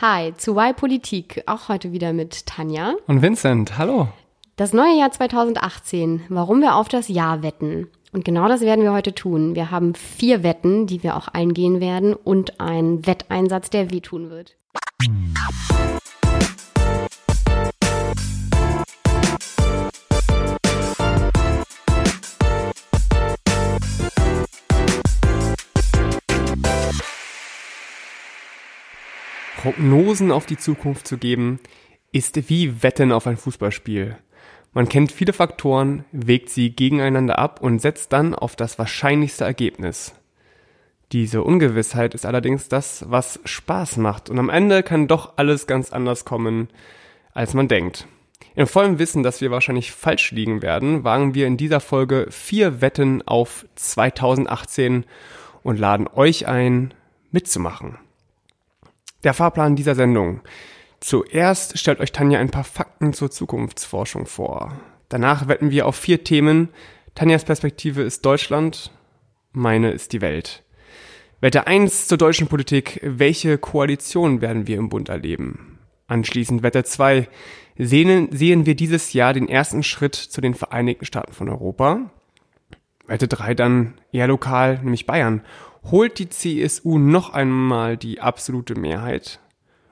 Hi, zu Y Politik, auch heute wieder mit Tanja. Und Vincent, hallo. Das neue Jahr 2018, warum wir auf das Jahr wetten. Und genau das werden wir heute tun. Wir haben vier Wetten, die wir auch eingehen werden und einen Wetteinsatz, der wehtun wird. Prognosen auf die Zukunft zu geben, ist wie Wetten auf ein Fußballspiel. Man kennt viele Faktoren, wägt sie gegeneinander ab und setzt dann auf das wahrscheinlichste Ergebnis. Diese Ungewissheit ist allerdings das, was Spaß macht und am Ende kann doch alles ganz anders kommen, als man denkt. Im vollen Wissen, dass wir wahrscheinlich falsch liegen werden, wagen wir in dieser Folge vier Wetten auf 2018 und laden euch ein, mitzumachen. Der Fahrplan dieser Sendung. Zuerst stellt euch Tanja ein paar Fakten zur Zukunftsforschung vor. Danach wetten wir auf vier Themen. Tanjas Perspektive ist Deutschland, meine ist die Welt. Wette 1 zur deutschen Politik. Welche Koalition werden wir im Bund erleben? Anschließend Wette 2. Sehen, sehen wir dieses Jahr den ersten Schritt zu den Vereinigten Staaten von Europa? Wette 3 dann eher lokal, nämlich Bayern holt die CSU noch einmal die absolute Mehrheit.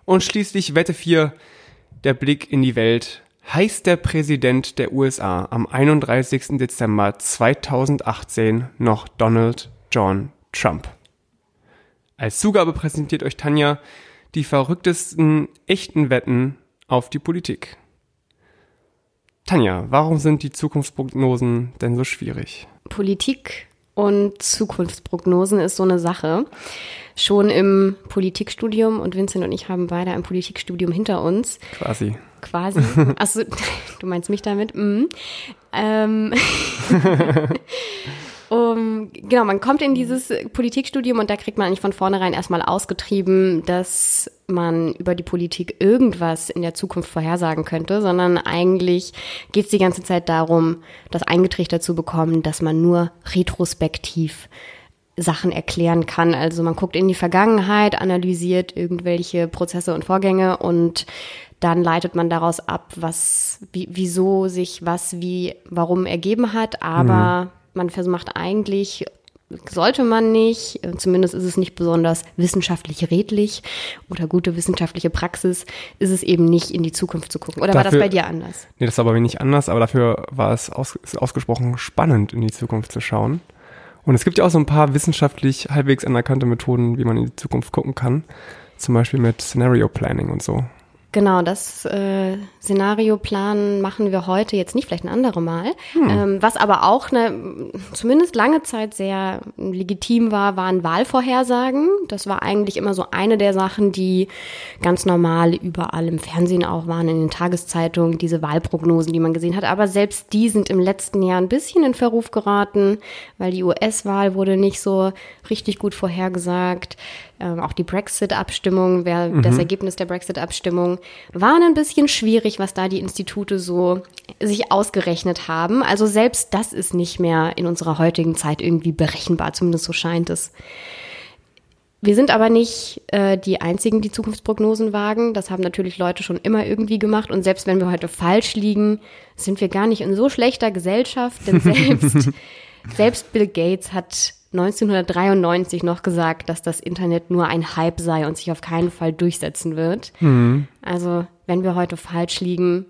Und schließlich Wette 4, der Blick in die Welt. Heißt der Präsident der USA am 31. Dezember 2018 noch Donald John Trump? Als Zugabe präsentiert euch Tanja die verrücktesten echten Wetten auf die Politik. Tanja, warum sind die Zukunftsprognosen denn so schwierig? Politik und Zukunftsprognosen ist so eine Sache. Schon im Politikstudium und Vincent und ich haben beide ein Politikstudium hinter uns. Quasi. Quasi. Achso, du meinst mich damit? Mhm. Ähm. Um, genau, man kommt in dieses Politikstudium und da kriegt man eigentlich von vornherein erstmal ausgetrieben, dass man über die Politik irgendwas in der Zukunft vorhersagen könnte, sondern eigentlich geht es die ganze Zeit darum, das eingetrichtert zu bekommen, dass man nur retrospektiv Sachen erklären kann. Also man guckt in die Vergangenheit, analysiert irgendwelche Prozesse und Vorgänge und dann leitet man daraus ab, was, wie, wieso sich was wie, warum ergeben hat, aber mhm man versucht eigentlich, sollte man nicht, zumindest ist es nicht besonders wissenschaftlich redlich oder gute wissenschaftliche Praxis, ist es eben nicht in die Zukunft zu gucken. Oder dafür, war das bei dir anders? Nee, das war bei mir nicht anders, aber dafür war es aus, ausgesprochen spannend, in die Zukunft zu schauen. Und es gibt ja auch so ein paar wissenschaftlich halbwegs anerkannte Methoden, wie man in die Zukunft gucken kann. Zum Beispiel mit Scenario Planning und so. Genau, das äh, Szenarioplan machen wir heute jetzt nicht, vielleicht ein anderes Mal. Hm. Ähm, was aber auch eine, zumindest lange Zeit sehr legitim war, waren Wahlvorhersagen. Das war eigentlich immer so eine der Sachen, die ganz normal überall im Fernsehen auch waren, in den Tageszeitungen, diese Wahlprognosen, die man gesehen hat. Aber selbst die sind im letzten Jahr ein bisschen in Verruf geraten, weil die US-Wahl wurde nicht so richtig gut vorhergesagt. Ähm, auch die Brexit-Abstimmung, mhm. das Ergebnis der Brexit-Abstimmung, waren ein bisschen schwierig, was da die Institute so sich ausgerechnet haben. Also selbst das ist nicht mehr in unserer heutigen Zeit irgendwie berechenbar, zumindest so scheint es. Wir sind aber nicht äh, die einzigen, die Zukunftsprognosen wagen. Das haben natürlich Leute schon immer irgendwie gemacht. Und selbst wenn wir heute falsch liegen, sind wir gar nicht in so schlechter Gesellschaft. Denn selbst, selbst Bill Gates hat 1993 noch gesagt, dass das Internet nur ein Hype sei und sich auf keinen Fall durchsetzen wird. Mhm. Also, wenn wir heute falsch liegen,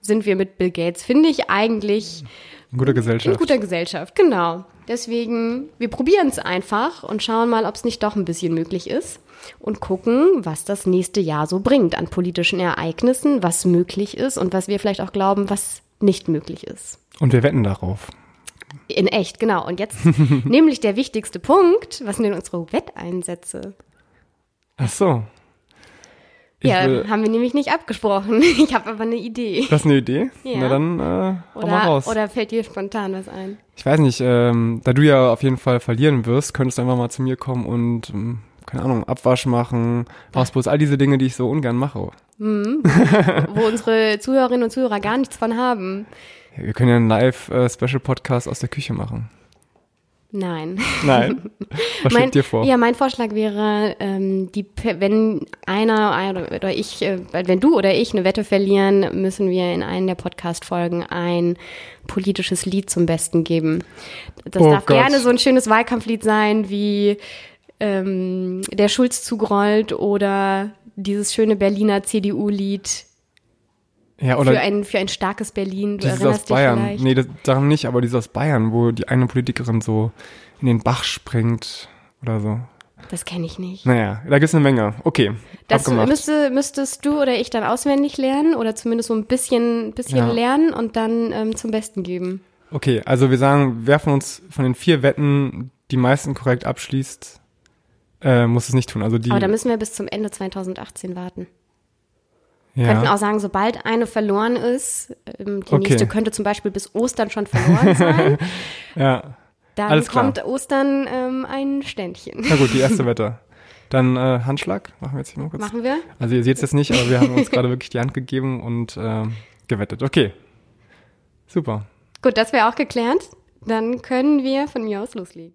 sind wir mit Bill Gates, finde ich eigentlich in guter Gesellschaft. In guter Gesellschaft, genau. Deswegen, wir probieren es einfach und schauen mal, ob es nicht doch ein bisschen möglich ist und gucken, was das nächste Jahr so bringt an politischen Ereignissen, was möglich ist und was wir vielleicht auch glauben, was nicht möglich ist. Und wir wetten darauf. In echt, genau. Und jetzt nämlich der wichtigste Punkt. Was sind denn unsere Wetteinsätze? Ach so. Ich ja, will, haben wir nämlich nicht abgesprochen. Ich habe aber eine Idee. Du hast eine Idee? Ja. Na dann äh, oder, mal raus. Oder fällt dir spontan was ein? Ich weiß nicht, ähm, da du ja auf jeden Fall verlieren wirst, könntest du einfach mal zu mir kommen und, ähm, keine Ahnung, Abwasch machen, Hausbus, all diese Dinge, die ich so ungern mache. Mhm. Wo unsere Zuhörerinnen und Zuhörer gar nichts von haben. Wir können ja einen Live-Special-Podcast aus der Küche machen. Nein. Nein. Was mein, schwebt dir vor? Ja, mein Vorschlag wäre, ähm, die, wenn einer oder ich, äh, wenn du oder ich eine Wette verlieren, müssen wir in einen der Podcast-Folgen ein politisches Lied zum Besten geben. Das Oh darf Gott. gerne so ein schönes Wahlkampflied sein, wie ähm, der Schulz zugrollt oder dieses schöne Berliner CDU-Lied Ja, für oder ein, für ein starkes Berlin. Du dieses aus Bayern. vielleicht. Nee, das, daran nicht, aber dieses aus Bayern, wo die eine Politikerin so in den Bach springt oder so. Das kenne ich nicht. Naja, da gibt's eine Menge. Okay, Das abgemacht. müsste, müsstest du oder ich dann auswendig lernen oder zumindest so ein bisschen, bisschen Ja. lernen und dann ähm, zum Besten geben. Okay, also wir sagen, wer von uns von den vier Wetten die meisten korrekt abschließt, äh, muss es nicht tun. Also die. Aber da müssen wir bis zum Ende 2018 warten. Wir könnten ja. auch sagen, sobald eine verloren ist, ähm, die Okay. nächste könnte zum Beispiel bis Ostern schon verloren sein, ja. dann Alles klar. kommt Ostern ähm, ein Ständchen. Na gut, die erste Wette. Dann äh, Handschlag, machen wir jetzt hier mal kurz. Machen wir? Also ihr seht es jetzt nicht, aber wir haben uns gerade wirklich die Hand gegeben und äh, gewettet. Okay. Super. Gut, das wäre auch geklärt. Dann können wir von mir aus loslegen.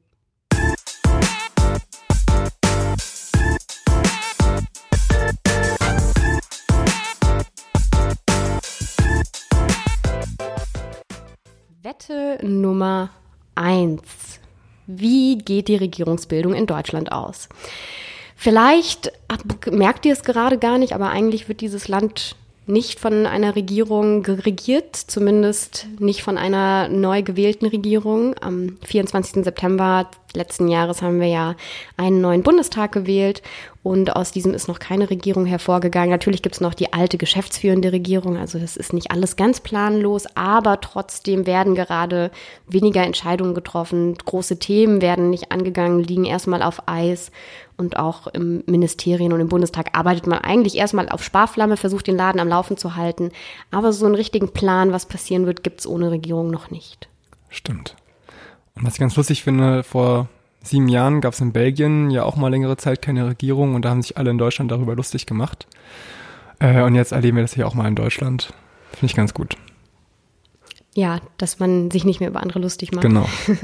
Wette Nummer eins: Wie geht die Regierungsbildung in Deutschland aus? Vielleicht merkt ihr es gerade gar nicht, aber eigentlich wird dieses Land nicht von einer Regierung geregiert, zumindest nicht von einer neu gewählten Regierung. Am 24. September letzten Jahres haben wir ja einen neuen Bundestag gewählt und aus diesem ist noch keine Regierung hervorgegangen. Natürlich gibt es noch die alte geschäftsführende Regierung, also das ist nicht alles ganz planlos, aber trotzdem werden gerade weniger Entscheidungen getroffen. Große Themen werden nicht angegangen, liegen erstmal auf Eis und auch im Ministerien und im Bundestag arbeitet man eigentlich erstmal auf Sparflamme, versucht den Laden am Laufen zu halten. Aber so einen richtigen Plan, was passieren wird, gibt's ohne Regierung noch nicht. Stimmt. Und was ich ganz lustig finde, vor sieben Jahren gab es in Belgien ja auch mal längere Zeit keine Regierung und da haben sich alle in Deutschland darüber lustig gemacht. Äh, und jetzt erleben wir das hier auch mal in Deutschland. Finde ich ganz gut. Ja, dass man sich nicht mehr über andere lustig macht. Genau.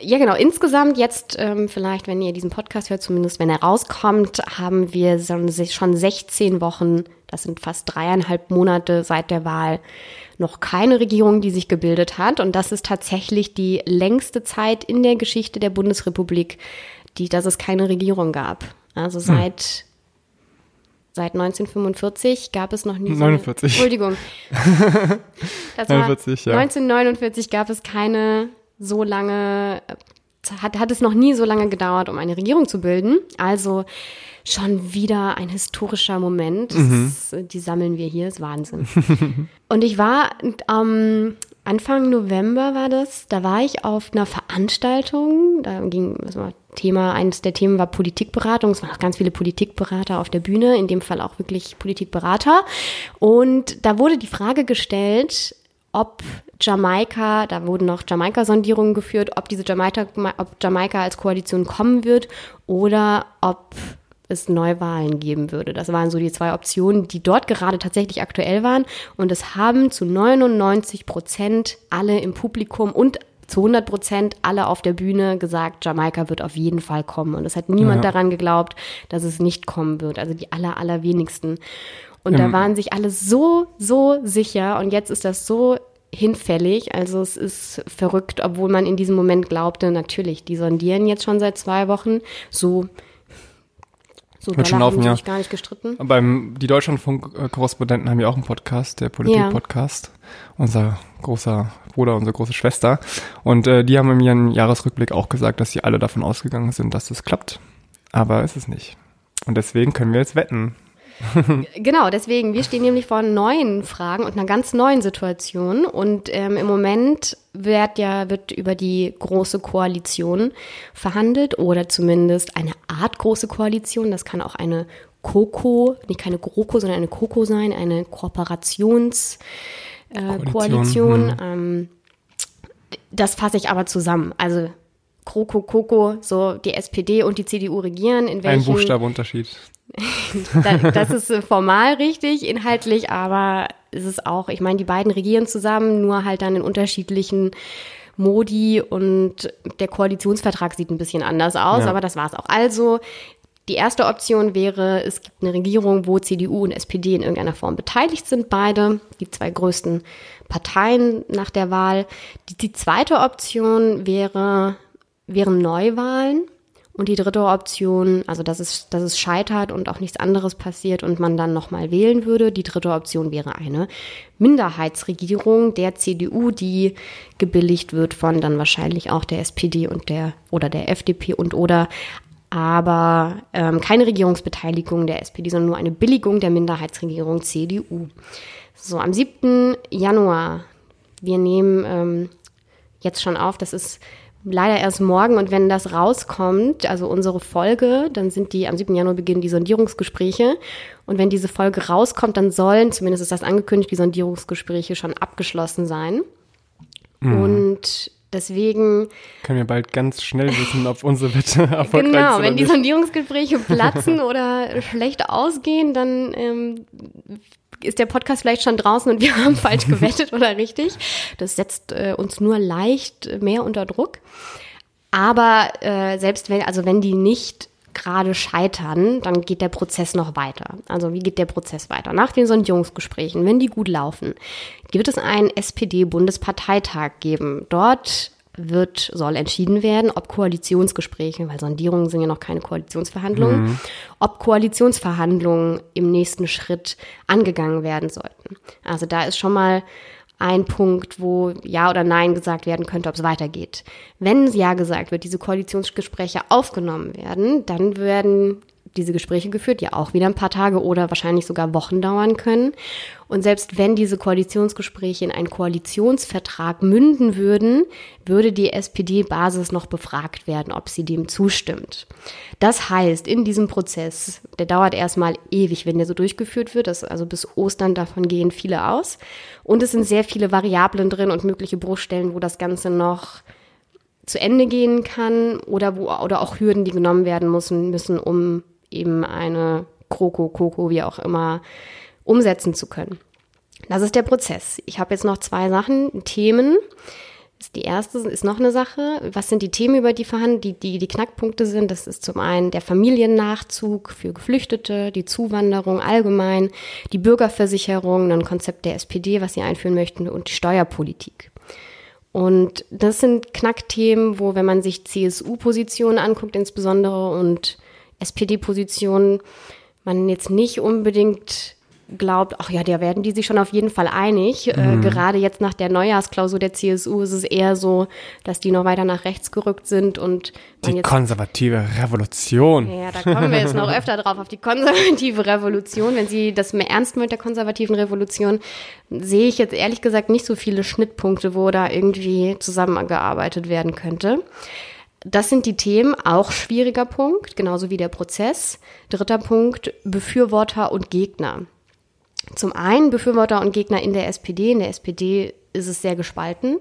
Ja, genau. Insgesamt jetzt, ähm, vielleicht, wenn ihr diesen Podcast hört, zumindest wenn er rauskommt, haben wir schon 16 Wochen, das sind fast dreieinhalb Monate seit der Wahl, noch keine Regierung, die sich gebildet hat. Und das ist tatsächlich die längste Zeit in der Geschichte der Bundesrepublik, die, dass es keine Regierung gab. Also seit, seit 1945 gab es noch nie so eine- 49. Entschuldigung. Das war 49, ja. 1949 gab es keine so lange, hat, hat es noch nie so lange gedauert, um eine Regierung zu bilden. Also schon wieder ein historischer Moment. Mhm. Ist, die sammeln wir hier, ist Wahnsinn. Und ich war am Anfang November war das, da war ich auf einer Veranstaltung, da ging, was war Thema, eines der Themen war Politikberatung. Es waren auch ganz viele Politikberater auf der Bühne, in dem Fall auch wirklich Politikberater. Und da wurde die Frage gestellt, ob Jamaika, da wurden noch Jamaika-Sondierungen geführt, ob diese Jamaika, ob Jamaika als Koalition kommen wird oder ob es Neuwahlen geben würde. Das waren so die zwei Optionen, die dort gerade tatsächlich aktuell waren. Und es haben zu 99 Prozent alle im Publikum und zu 100 Prozent alle auf der Bühne gesagt, Jamaika wird auf jeden Fall kommen. Und es hat niemand Ja. daran geglaubt, dass es nicht kommen wird. Also die aller, allerwenigsten. Und da Ähm. waren sich alle so, so sicher. Und jetzt ist das so hinfällig. Also es ist verrückt, obwohl man in diesem Moment glaubte, natürlich, die sondieren jetzt schon seit zwei Wochen. So, so Wird schon haben laufen, sie ja. sich gar nicht gestritten. Beim, die Deutschlandfunk-Korrespondenten haben ja auch einen Podcast, der Politik-Podcast. Unser großer Bruder, unsere große Schwester. Und äh, die haben in ihrem Jahresrückblick auch gesagt, dass sie alle davon ausgegangen sind, dass das klappt. Aber ist es nicht. Und deswegen können wir jetzt wetten. Genau, deswegen, wir stehen nämlich vor neuen Fragen und einer ganz neuen Situation. Und ähm, im Moment wird ja wird über die große Koalition verhandelt oder zumindest eine Art große Koalition. Das kann auch eine Koko, nicht keine GroKo, sondern eine Koko sein, eine Kooperations äh, Koalition. Ähm, das fasse ich aber zusammen. Also Kroko, Koko, so die SPD und die CDU regieren. In Ein welchen, Buchstabenunterschied. da, das ist äh, formal richtig, inhaltlich, aber es ist auch, ich meine, die beiden regieren zusammen, nur halt dann in unterschiedlichen Modi und der Koalitionsvertrag sieht ein bisschen anders aus, Ja. aber das war's auch. Also die erste Option wäre, es gibt eine Regierung, wo CDU und SPD in irgendeiner Form beteiligt sind, beide, die zwei größten Parteien nach der Wahl. Die, die zweite Option wäre, wären Neuwahlen. Und die dritte Option, also dass es, dass es scheitert und auch nichts anderes passiert und man dann nochmal wählen würde. Die dritte Option wäre eine Minderheitsregierung der CDU, die gebilligt wird von dann wahrscheinlich auch der SPD und der oder der FDP und oder aber ähm, keine Regierungsbeteiligung der SPD, sondern nur eine Billigung der Minderheitsregierung CDU. So, am 7. Januar, wir nehmen ähm, jetzt schon auf, das ist leider erst morgen und wenn das rauskommt, also unsere Folge, dann sind die, am 7. Januar beginnen die Sondierungsgespräche und wenn diese Folge rauskommt, dann sollen, zumindest ist das angekündigt, die Sondierungsgespräche schon abgeschlossen sein. Und deswegen Können wir bald ganz schnell wissen, ob unsere Wette erfolgreich ist Genau, wenn die. Sondierungsgespräche platzen oder schlecht ausgehen, dann ähm, ist der Podcast vielleicht schon draußen und wir haben falsch gewettet oder richtig. Das setzt äh, uns nur leicht mehr unter Druck. Aber äh, selbst wenn, also wenn die nicht gerade scheitern, dann geht der Prozess noch weiter. Also wie geht der Prozess weiter? Nach den Sondierungsgesprächen, wenn die gut laufen, wird es einen SPD-Bundesparteitag geben. Dort wird, soll entschieden werden, ob Koalitionsgespräche, weil Sondierungen sind ja noch keine Koalitionsverhandlungen, ob Koalitionsverhandlungen im nächsten Schritt angegangen werden sollten. Also da ist schon mal ein Punkt, wo Ja oder Nein gesagt werden könnte, ob es weitergeht. Wenn Ja gesagt wird, diese Koalitionsgespräche aufgenommen werden, dann werden diese Gespräche geführt, die auch wieder ein paar Tage oder wahrscheinlich sogar Wochen dauern können. Und selbst wenn diese Koalitionsgespräche in einen Koalitionsvertrag münden würden, würde die SPD-Basis noch befragt werden, ob sie dem zustimmt. Das heißt, in diesem Prozess, der dauert erstmal ewig, wenn der so durchgeführt wird, also bis Ostern, davon gehen viele aus. Und es sind sehr viele Variablen drin und mögliche Bruchstellen, wo das Ganze noch zu Ende gehen kann oder wo oder auch Hürden, die genommen werden müssen, müssen, um eben eine Kroko, Koko, wie auch immer, umsetzen zu können. Das ist der Prozess. Ich habe jetzt noch zwei Sachen, Themen. Die erste ist noch eine Sache. Was sind die Themen, über die verhandeln, die, die die Knackpunkte sind? Das ist zum einen der Familiennachzug für Geflüchtete, die Zuwanderung allgemein, die Bürgerversicherung, ein Konzept der SPD, was sie einführen möchten, und die Steuerpolitik. Und das sind Knackthemen, wo, wenn man sich CSU-Positionen anguckt, insbesondere und SPD-Positionen, man jetzt nicht unbedingt glaubt, ach ja, da werden die sich schon auf jeden Fall einig. Äh, gerade jetzt nach der Neujahrsklausur der CSU ist es eher so, dass die noch weiter nach rechts gerückt sind und Die jetzt konservative Revolution. ja, da kommen wir jetzt noch öfter drauf, auf die konservative Revolution. Wenn Sie das mehr ernst mit der konservativen Revolution, sehe ich jetzt ehrlich gesagt nicht so viele Schnittpunkte, wo da irgendwie zusammengearbeitet werden könnte. Das sind die Themen, auch schwieriger Punkt, genauso wie der Prozess. Dritter Punkt, Befürworter und Gegner. Zum einen Befürworter und Gegner in der SPD. In der SPD ist es sehr gespalten.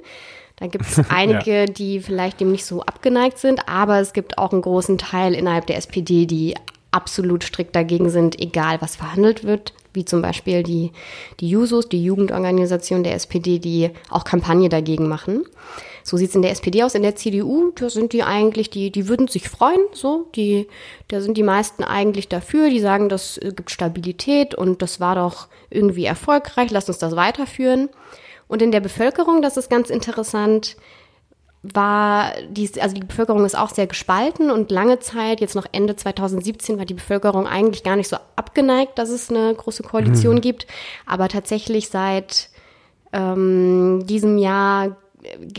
Da gibt es einige, die vielleicht dem nicht so abgeneigt sind, aber es gibt auch einen großen Teil innerhalb der SPD, die absolut strikt dagegen sind, egal was verhandelt wird, wie zum Beispiel die, die Jusos, die Jugendorganisation der SPD, die auch Kampagne dagegen machen. So sieht's in der SPD aus. In der CDU, da sind die eigentlich, die, die würden sich freuen, so. Die, da sind die meisten eigentlich dafür. Die sagen, das äh, gibt Stabilität und das war doch irgendwie erfolgreich. Lasst uns das weiterführen. Und in der Bevölkerung, das ist ganz interessant, war die, also die Bevölkerung ist auch sehr gespalten und lange Zeit, jetzt noch Ende 2017, war die Bevölkerung eigentlich gar nicht so abgeneigt, dass es eine große Koalition gibt. Aber tatsächlich seit ähm, diesem Jahr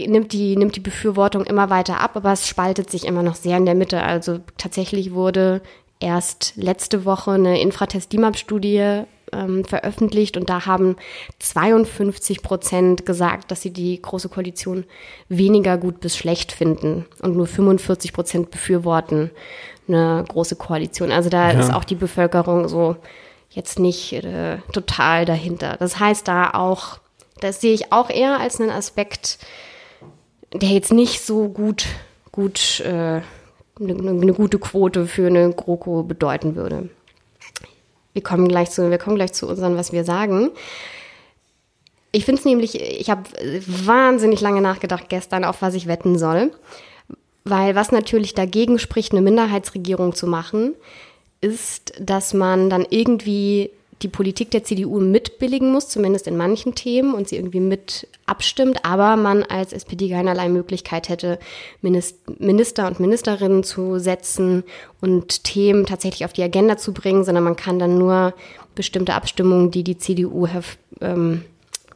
nimmt die, nimmt die Befürwortung immer weiter ab, aber es spaltet sich immer noch sehr in der Mitte. Also tatsächlich wurde erst letzte Woche eine Infratest-DIMAP-Studie ähm, veröffentlicht und da haben 52 Prozent gesagt, dass sie die Große Koalition weniger gut bis schlecht finden und nur 45 Prozent befürworten eine Große Koalition. Also da Ja. ist auch die Bevölkerung so jetzt nicht äh, total dahinter. Das heißt da auch, das sehe ich auch eher als einen Aspekt, der jetzt nicht so gut, gut äh, eine, eine gute Quote für eine GroKo bedeuten würde. Wir kommen gleich zu, wir kommen gleich zu unseren, was wir sagen. Ich finde es nämlich, ich habe wahnsinnig lange nachgedacht gestern, auf was ich wetten soll. Weil was natürlich dagegen spricht, eine Minderheitsregierung zu machen, ist, dass man dann irgendwie die Politik der CDU mitbilligen muss, zumindest in manchen Themen, und sie irgendwie mit abstimmt, aber man als SPD keinerlei Möglichkeit hätte, Minister und Ministerinnen zu setzen und Themen tatsächlich auf die Agenda zu bringen, sondern man kann dann nur bestimmte Abstimmungen, die die CDU ähm,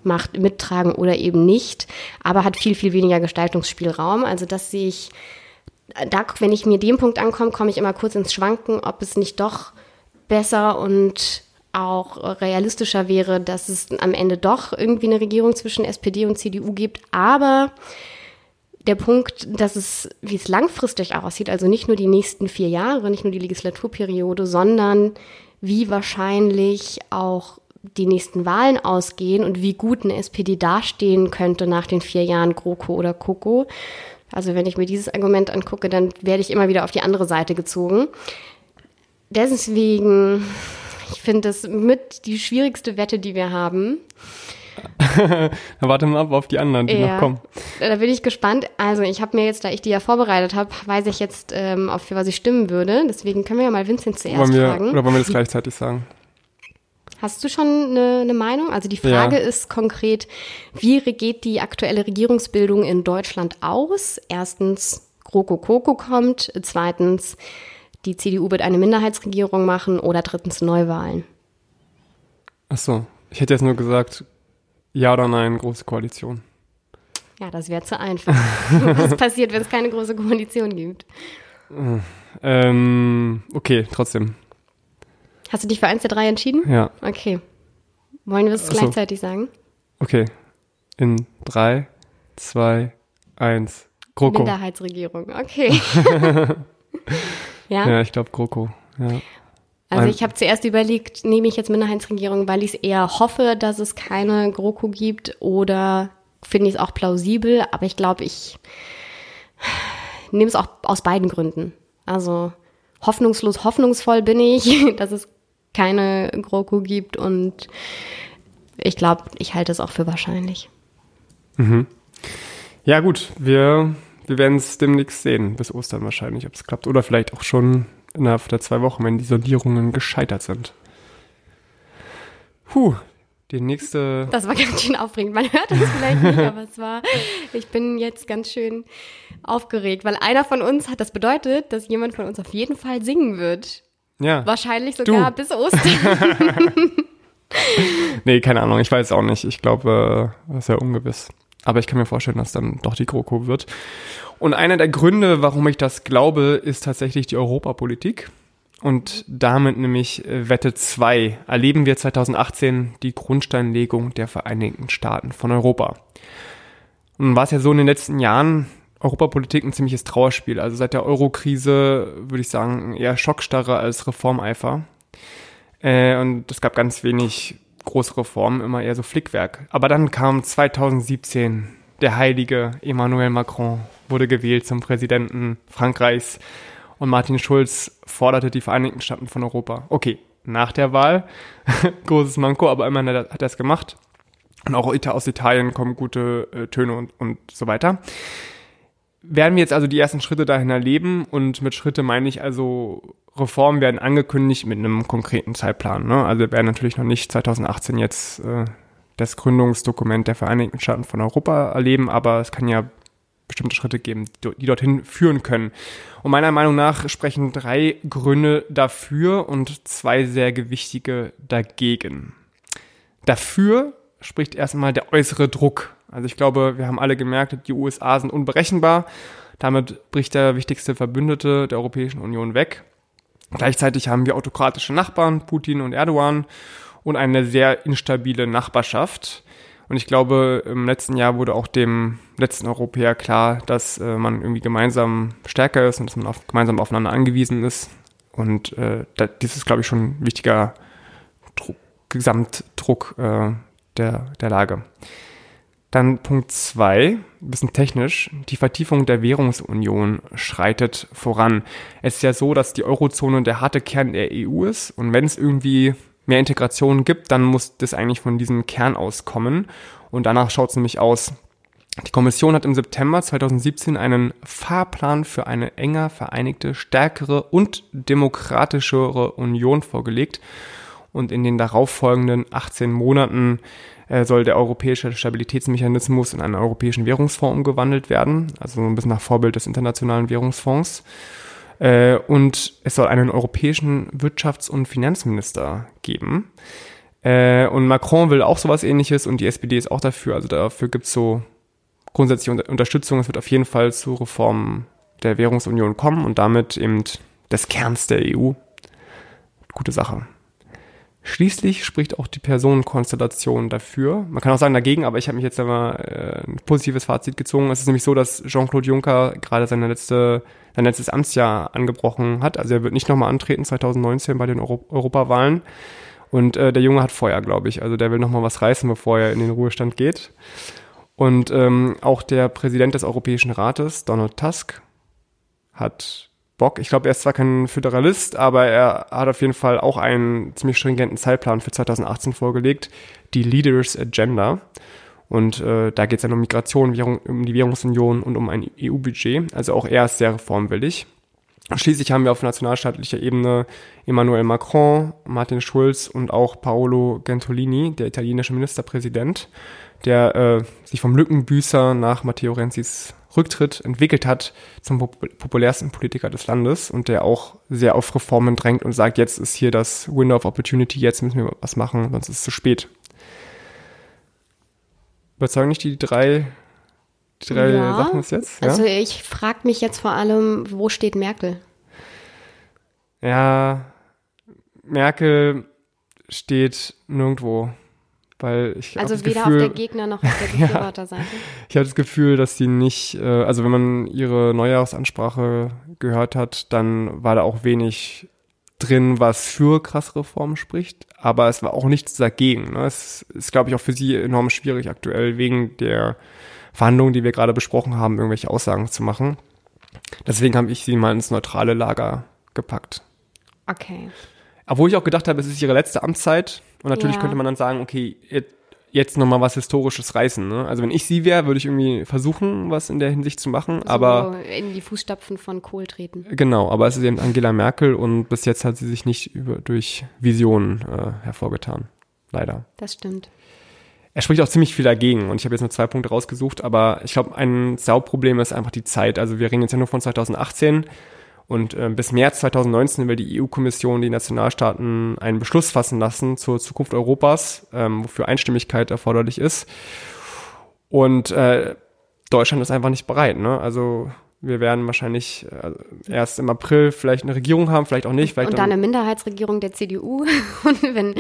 macht, mittragen oder eben nicht, aber hat viel, viel weniger Gestaltungsspielraum. Also das sehe ich, da, wenn ich mir dem Punkt ankomme, komme ich immer kurz ins Schwanken, ob es nicht doch besser und auch realistischer wäre, dass es am Ende doch irgendwie eine Regierung zwischen SPD und CDU gibt. Aber der Punkt, dass es, wie es langfristig aussieht, also nicht nur die nächsten vier Jahre, nicht nur die Legislaturperiode, sondern wie wahrscheinlich auch die nächsten Wahlen ausgehen und wie gut eine SPD dastehen könnte nach den vier Jahren GroKo oder KOKO. Also wenn ich mir dieses Argument angucke, dann werde ich immer wieder auf die andere Seite gezogen. Deswegen ich finde das mit die schwierigste Wette, die wir haben. Dann warte mal ab auf die anderen, die ja, noch kommen. Da bin ich gespannt. Also ich habe mir jetzt, da ich die ja vorbereitet habe, weiß ich jetzt, ähm, auf für was ich stimmen würde. Deswegen können wir ja mal Vincent zuerst wollen wir, fragen. Oder wollen wir das gleichzeitig sagen? Hast du schon eine, eine Meinung? Also die Frage ja. ist konkret, wie geht die aktuelle Regierungsbildung in Deutschland aus? Erstens, GroKo Koko kommt. Zweitens, die CDU wird eine Minderheitsregierung machen oder drittens Neuwahlen. Ach so, ich hätte jetzt nur gesagt, ja oder nein, große Koalition. Ja, das wäre zu einfach. Was passiert, wenn es keine große Koalition gibt? Ähm, okay, trotzdem. Hast du dich für eins der drei entschieden? Ja. Okay. Wollen wir es gleichzeitig sagen? Okay. In drei, zwei, eins. GroKo. Minderheitsregierung, okay. Ja, ja ich glaube GroKo. Ja. Also ich habe zuerst überlegt, nehme ich jetzt Minderheitsregierung, weil ich es eher hoffe, dass es keine GroKo gibt oder finde ich es auch plausibel, aber ich glaube, ich nehme es auch aus beiden Gründen. Also hoffnungslos, hoffnungsvoll bin ich, dass es keine GroKo gibt und ich glaube, ich halte es auch für wahrscheinlich. Mhm. Ja gut, wir wir werden es demnächst sehen, bis Ostern wahrscheinlich, ob es klappt. Oder vielleicht auch schon innerhalb der zwei Wochen, wenn die Sondierungen gescheitert sind. Puh, die nächste. Das war ganz schön aufregend. Man hört das vielleicht nicht, aber es war, ich bin jetzt ganz schön aufgeregt, weil einer von uns hat das bedeutet, dass jemand von uns auf jeden Fall singen wird. Ja. Wahrscheinlich sogar du. bis Ostern. nee, keine Ahnung, ich weiß auch nicht. Ich glaube, das ist ja ungewiss. Aber ich kann mir vorstellen, dass dann doch die GroKo wird. Und einer der Gründe, warum ich das glaube, ist tatsächlich die Europapolitik. Und damit nämlich äh, Wette 2 erleben wir 2018 die Grundsteinlegung der Vereinigten Staaten von Europa. Und war es ja so in den letzten Jahren, Europapolitik ein ziemliches Trauerspiel. Also seit der Eurokrise würde ich sagen eher Schockstarre als Reformeifer. Äh, und es gab ganz wenig große Reformen, immer eher so Flickwerk. Aber dann kam 2017 der heilige Emmanuel Macron, wurde gewählt zum Präsidenten Frankreichs und Martin Schulz forderte die Vereinigten Staaten von Europa. Okay, nach der Wahl, großes Manko, aber immerhin hat er es gemacht. Und auch aus Italien kommen gute äh, Töne und, und so weiter. Werden wir jetzt also die ersten Schritte dahin erleben und mit Schritte meine ich also Reformen werden angekündigt mit einem konkreten Zeitplan. Ne? Also wir werden natürlich noch nicht 2018 jetzt äh, das Gründungsdokument der Vereinigten Staaten von Europa erleben, aber es kann ja bestimmte Schritte geben, die dorthin führen können. Und meiner Meinung nach sprechen drei Gründe dafür und zwei sehr gewichtige dagegen. Dafür spricht erstmal der äußere Druck. Also ich glaube, wir haben alle gemerkt, die USA sind unberechenbar. Damit bricht der wichtigste Verbündete der Europäischen Union weg. Gleichzeitig haben wir autokratische Nachbarn, Putin und Erdogan, und eine sehr instabile Nachbarschaft. Und ich glaube, im letzten Jahr wurde auch dem letzten Europäer klar, dass äh, man irgendwie gemeinsam stärker ist und dass man auf, gemeinsam aufeinander angewiesen ist. Und äh, das ist, glaube ich, schon ein wichtiger Druck, Gesamtdruck äh, der, der Lage. Dann Punkt zwei, bisschen technisch, die Vertiefung der Währungsunion schreitet voran. Es ist ja so, dass die Eurozone der harte Kern der EU ist und wenn es irgendwie mehr Integration gibt, dann muss das eigentlich von diesem Kern auskommen. Und danach schaut es nämlich aus. Die Kommission hat im September 2017 einen Fahrplan für eine enger vereinigte, stärkere und demokratischere Union vorgelegt. Und in den darauffolgenden 18 Monaten äh, soll der europäische Stabilitätsmechanismus in einen europäischen Währungsfonds umgewandelt werden, also ein bisschen nach Vorbild des internationalen Währungsfonds. Äh, und es soll einen europäischen Wirtschafts- und Finanzminister geben. Äh, und Macron will auch sowas ähnliches und die SPD ist auch dafür. Also dafür gibt es so grundsätzliche Unterstützung. Es wird auf jeden Fall zu Reformen der Währungsunion kommen und damit eben des Kerns der EU. Gute Sache. Schließlich spricht auch die Personenkonstellation dafür. Man kann auch sagen dagegen, aber ich habe mich jetzt einmal äh, ein positives Fazit gezogen. Es ist nämlich so, dass Jean-Claude Juncker gerade seine letzte, sein letztes Amtsjahr angebrochen hat. Also er wird nicht nochmal antreten 2019 bei den Euro Europawahlen. Und äh, der Junge hat Feuer, glaube ich. Also der will nochmal was reißen, bevor er in den Ruhestand geht. Und ähm, auch der Präsident des Europäischen Rates, Donald Tusk, hat Bock. Ich glaube, er ist zwar kein Föderalist, aber er hat auf jeden Fall auch einen ziemlich stringenten Zeitplan für 2018 vorgelegt, die Leaders Agenda. Und äh, da geht es dann um Migration, Währung, um die Währungsunion und um ein EU-Budget. Also auch er ist sehr reformwillig. Schließlich haben wir auf nationalstaatlicher Ebene Emmanuel Macron, Martin Schulz und auch Paolo Gentolini, der italienische Ministerpräsident, der äh, sich vom Lückenbüßer nach Matteo Renzis Rücktritt entwickelt hat zum populärsten Politiker des Landes und der auch sehr auf Reformen drängt und sagt, jetzt ist hier das Window of Opportunity, jetzt müssen wir was machen, sonst ist es zu spät. Überzeugen nicht die drei, die drei ja, Sachen bis jetzt? Ja? Also ich frage mich jetzt vor allem, wo steht Merkel? Ja, Merkel steht nirgendwo. Weil ich also weder Gefühl, auf der Gegner noch auf der Befürworterseite. ja, ich habe das Gefühl, dass sie nicht, äh, also wenn man ihre Neujahrsansprache gehört hat, dann war da auch wenig drin, was für krasse Reformen spricht, aber es war auch nichts dagegen. Ne? Es ist, glaube ich, auch für sie enorm schwierig aktuell wegen der Verhandlungen, die wir gerade besprochen haben, irgendwelche Aussagen zu machen. Deswegen habe ich sie mal ins neutrale Lager gepackt. Okay. Obwohl ich auch gedacht habe, es ist ihre letzte Amtszeit und natürlich ja. könnte man dann sagen, okay, jetzt nochmal was Historisches reißen. Ne? Also wenn ich sie wäre, würde ich irgendwie versuchen, was in der Hinsicht zu machen, so aber in die Fußstapfen von Kohl treten. Genau, aber es ist eben Angela Merkel und bis jetzt hat sie sich nicht über, durch Visionen äh, hervorgetan. Leider. Das stimmt. Er spricht auch ziemlich viel dagegen und ich habe jetzt nur zwei Punkte rausgesucht, aber ich glaube, ein Sauproblem ist einfach die Zeit. Also wir reden jetzt ja nur von 2018 und äh, bis März 2019 will die EU-Kommission die Nationalstaaten einen Beschluss fassen lassen zur Zukunft Europas, ähm, wofür Einstimmigkeit erforderlich ist. Und äh, Deutschland ist einfach nicht bereit. Ne? Also wir werden wahrscheinlich äh, erst im April vielleicht eine Regierung haben, vielleicht auch nicht. Vielleicht und dann eine Minderheitsregierung der CDU. und wenn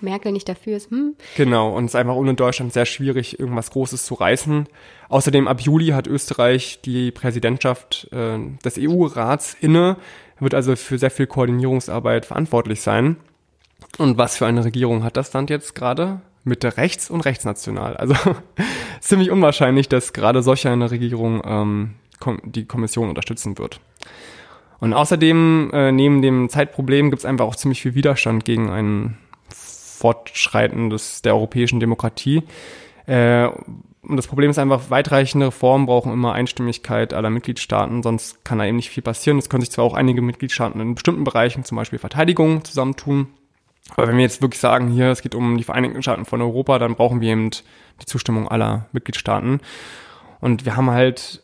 Merkel nicht dafür ist, hm. Genau, und es ist einfach ohne Deutschland sehr schwierig, irgendwas Großes zu reißen. Außerdem ab Juli hat Österreich die Präsidentschaft äh, des EU-Rats inne, wird also für sehr viel Koordinierungsarbeit verantwortlich sein. Und was für eine Regierung hat das Land jetzt gerade? Mitte rechts und rechtsnational. Also ziemlich unwahrscheinlich, dass gerade solch eine Regierung ähm, die Kommission unterstützen wird. Und außerdem, äh, neben dem Zeitproblem, gibt es einfach auch ziemlich viel Widerstand gegen ein Fortschreiten des, der europäischen Demokratie. Äh, und das Problem ist einfach, weitreichende Reformen brauchen immer Einstimmigkeit aller Mitgliedstaaten, sonst kann da eben nicht viel passieren. Es können sich zwar auch einige Mitgliedstaaten in bestimmten Bereichen, zum Beispiel Verteidigung, zusammentun. Aber wenn wir jetzt wirklich sagen, hier, es geht um die Vereinigten Staaten von Europa, dann brauchen wir eben die Zustimmung aller Mitgliedstaaten. Und wir haben halt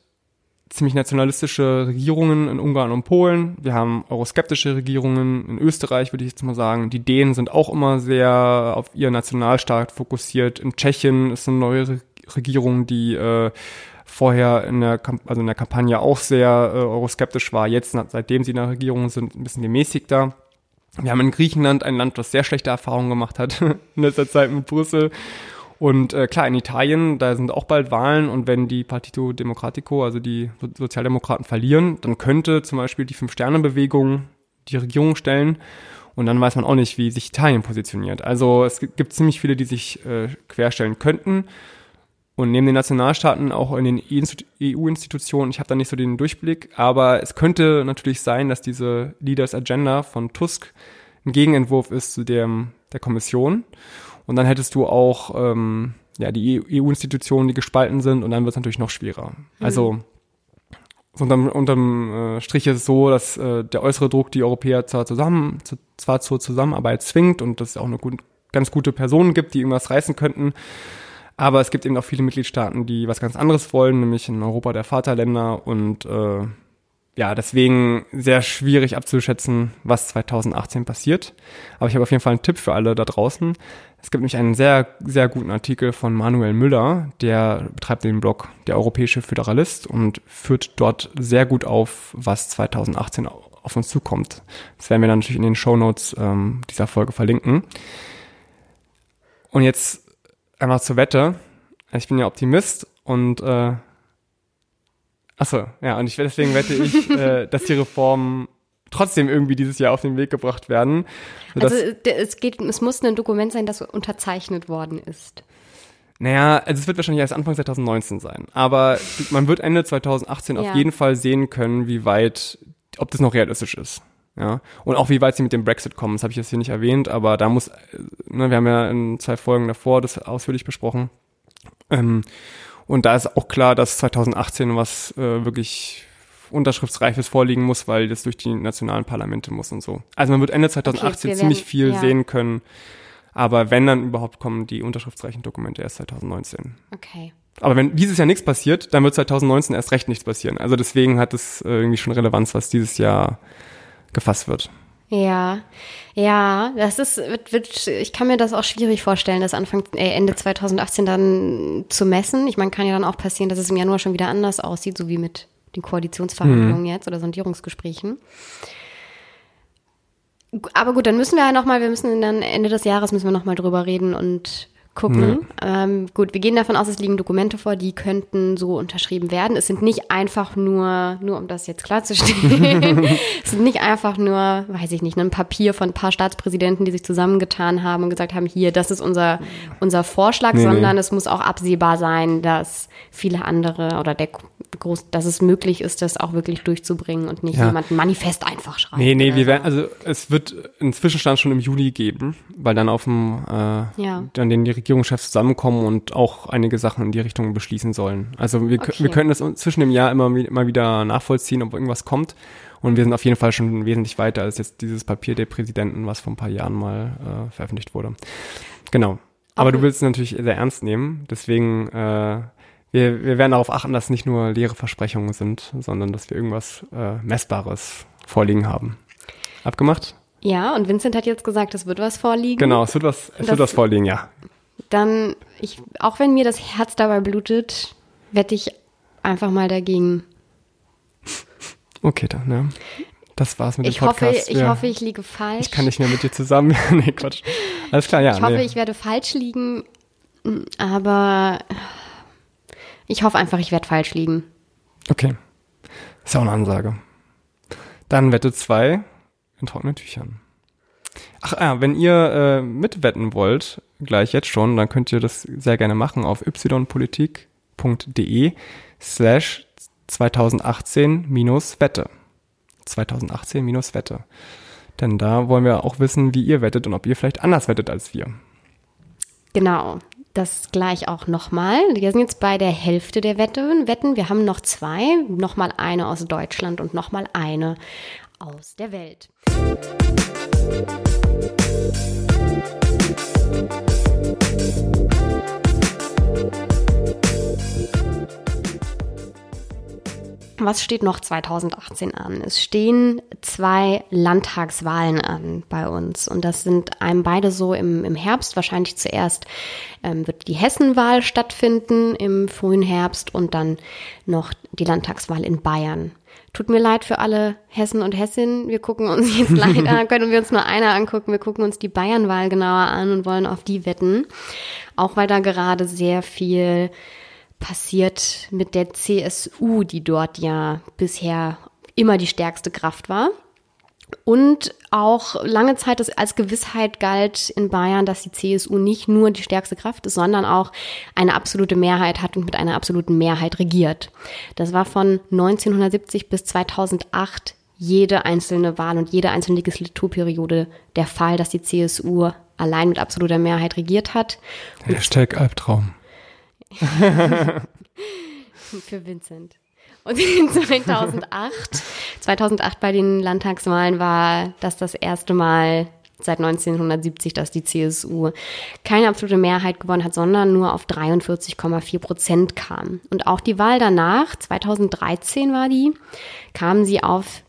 ziemlich nationalistische Regierungen in Ungarn und Polen. Wir haben euroskeptische Regierungen in Österreich, würde ich jetzt mal sagen. Die Dänen sind auch immer sehr auf ihr Nationalstaat fokussiert. In Tschechien ist eine neue Regierung, die äh, vorher in der, also in der Kampagne auch sehr äh, euroskeptisch war. Jetzt, seitdem sie in der Regierung sind, ein bisschen gemäßigter. Wir haben in Griechenland ein Land, das sehr schlechte Erfahrungen gemacht hat in letzter Zeit mit Brüssel. Und äh, klar, in Italien, da sind auch bald Wahlen und wenn die Partito Democratico, also die so Sozialdemokraten verlieren, dann könnte zum Beispiel die Fünf-Sterne-Bewegung die Regierung stellen und dann weiß man auch nicht, wie sich Italien positioniert. Also es gibt, ziemlich viele, die sich äh, querstellen könnten. Und neben den Nationalstaaten auch in den EU-Institutionen, ich habe da nicht so den Durchblick, aber es könnte natürlich sein, dass diese Leaders Agenda von Tusk ein Gegenentwurf ist zu dem der Kommission. Und dann hättest du auch ähm, ja, die EU-Institutionen, die gespalten sind und dann wird es natürlich noch schwerer. Mhm. Also so unterm, unterm äh, Strich ist es so, dass äh, der äußere Druck die Europäer zwar zusammen, zu, zwar zur Zusammenarbeit zwingt und dass es auch eine gut, ganz gute Personen gibt, die irgendwas reißen könnten. Aber es gibt eben auch viele Mitgliedstaaten, die was ganz anderes wollen, nämlich in Europa der Vaterländer und äh, ja, deswegen sehr schwierig abzuschätzen, was 2018 passiert. Aber ich habe auf jeden Fall einen Tipp für alle da draußen. Es gibt nämlich einen sehr, sehr guten Artikel von Manuel Müller, der betreibt den Blog Der Europäische Föderalist und führt dort sehr gut auf, was 2018 auf uns zukommt. Das werden wir dann natürlich in den Show Notes ähm, dieser Folge verlinken. Und jetzt einmal zur Wette. Ich bin ja Optimist und äh, achso, ja, und ich deswegen wette ich, äh, dass die Reformen trotzdem irgendwie dieses Jahr auf den Weg gebracht werden. Also es geht, es muss ein Dokument sein, das unterzeichnet worden ist. Naja, also es wird wahrscheinlich erst Anfang 2019 sein. Aber man wird Ende 2018 ja. auf jeden Fall sehen können, wie weit, ob das noch realistisch ist. Ja. Und auch wie weit sie mit dem Brexit kommen. Das habe ich jetzt hier nicht erwähnt, aber da muss, ne, wir haben ja in zwei Folgen davor das ausführlich besprochen. Ähm, und da ist auch klar, dass 2018 was äh, wirklich Unterschriftsreifes vorliegen muss, weil das durch die nationalen Parlamente muss und so. Also man wird Ende 2018 okay, ziemlich werden, viel ja. sehen können. Aber wenn dann überhaupt kommen die unterschriftsreichen Dokumente erst 2019. Okay. Aber wenn dieses Jahr nichts passiert, dann wird 2019 erst recht nichts passieren. Also deswegen hat es irgendwie schon Relevanz, was dieses Jahr gefasst wird. Ja, ja, das ist, wird, wird, ich kann mir das auch schwierig vorstellen, das Anfang, äh, Ende 2018 dann zu messen. Ich meine, kann ja dann auch passieren, dass es im Januar schon wieder anders aussieht, so wie mit den Koalitionsverhandlungen mhm. jetzt oder Sondierungsgesprächen. Aber gut, dann müssen wir ja nochmal, wir müssen dann Ende des Jahres müssen wir nochmal drüber reden und gucken. Ja. Ähm, gut, wir gehen davon aus, es liegen Dokumente vor, die könnten so unterschrieben werden. Es sind nicht einfach nur, nur um das jetzt klarzustellen, es sind nicht einfach nur, weiß ich nicht, ein Papier von ein paar Staatspräsidenten, die sich zusammengetan haben und gesagt haben, hier, das ist unser, unser Vorschlag, nee, sondern nee. es muss auch absehbar sein, dass viele andere oder der groß, dass es möglich ist, das auch wirklich durchzubringen und nicht ja. jemand ein Manifest einfach schreibt. Nee, nee, wir werden, also es wird einen Zwischenstand schon im Juli geben, weil dann auf dem, äh, ja. dann den die Regierungschefs zusammenkommen und auch einige Sachen in die Richtung beschließen sollen. Also wir, okay. wir können das zwischen dem Jahr immer, immer wieder nachvollziehen, ob irgendwas kommt. Und wir sind auf jeden Fall schon wesentlich weiter als jetzt dieses Papier der Präsidenten, was vor ein paar Jahren mal äh, veröffentlicht wurde. Genau. Aber okay. du willst es natürlich sehr ernst nehmen. Deswegen äh, wir, wir werden darauf achten, dass nicht nur leere Versprechungen sind, sondern dass wir irgendwas äh, Messbares vorliegen haben. Abgemacht? Ja, und Vincent hat jetzt gesagt, es wird was vorliegen. Genau, es wird was, es das, wird was vorliegen, ja. Dann, ich, auch wenn mir das Herz dabei blutet, wette ich einfach mal dagegen. Okay, dann, ja. Das war's mit dem ich Podcast. Hoffe, ich ja. hoffe, ich liege falsch. Ich kann nicht mehr mit dir zusammen. nee, Quatsch. Alles klar, ja. Ich hoffe, nee. ich werde falsch liegen, aber ich hoffe einfach, ich werde falsch liegen. Okay. Ist auch eine Ansage. Dann Wette 2 in trockenen Tüchern. Ach ja, wenn ihr äh, mitwetten wollt, gleich jetzt schon, dann könnt ihr das sehr gerne machen auf ypolitik.de slash 2018 minus Wette. 2018 minus Wette. Denn da wollen wir auch wissen, wie ihr wettet und ob ihr vielleicht anders wettet als wir. Genau das gleich auch nochmal. Wir sind jetzt bei der Hälfte der Wetten. Wir haben noch zwei. Nochmal eine aus Deutschland und nochmal eine aus der Welt. Was steht noch 2018 an? Es stehen zwei Landtagswahlen an bei uns. Und das sind einem beide so im, im Herbst. Wahrscheinlich zuerst ähm, wird die Hessenwahl stattfinden im frühen Herbst und dann noch die Landtagswahl in Bayern. Tut mir leid für alle Hessen und Hessinnen. Wir gucken uns jetzt leider, können wir uns nur einer angucken. Wir gucken uns die Bayernwahl genauer an und wollen auf die wetten. Auch weil da gerade sehr viel passiert mit der CSU, die dort ja bisher immer die stärkste Kraft war. Und auch lange Zeit als Gewissheit galt in Bayern, dass die CSU nicht nur die stärkste Kraft ist, sondern auch eine absolute Mehrheit hat und mit einer absoluten Mehrheit regiert. Das war von 1970 bis 2008 jede einzelne Wahl und jede einzelne Legislaturperiode der Fall, dass die CSU allein mit absoluter Mehrheit regiert hat. Hashtag Albtraum. Für Vincent. Und in 2008, 2008 bei den Landtagswahlen war das das erste Mal seit 1970, dass die CSU keine absolute Mehrheit gewonnen hat, sondern nur auf 43,4 Prozent kam. Und auch die Wahl danach, 2013 war die, kam sie auf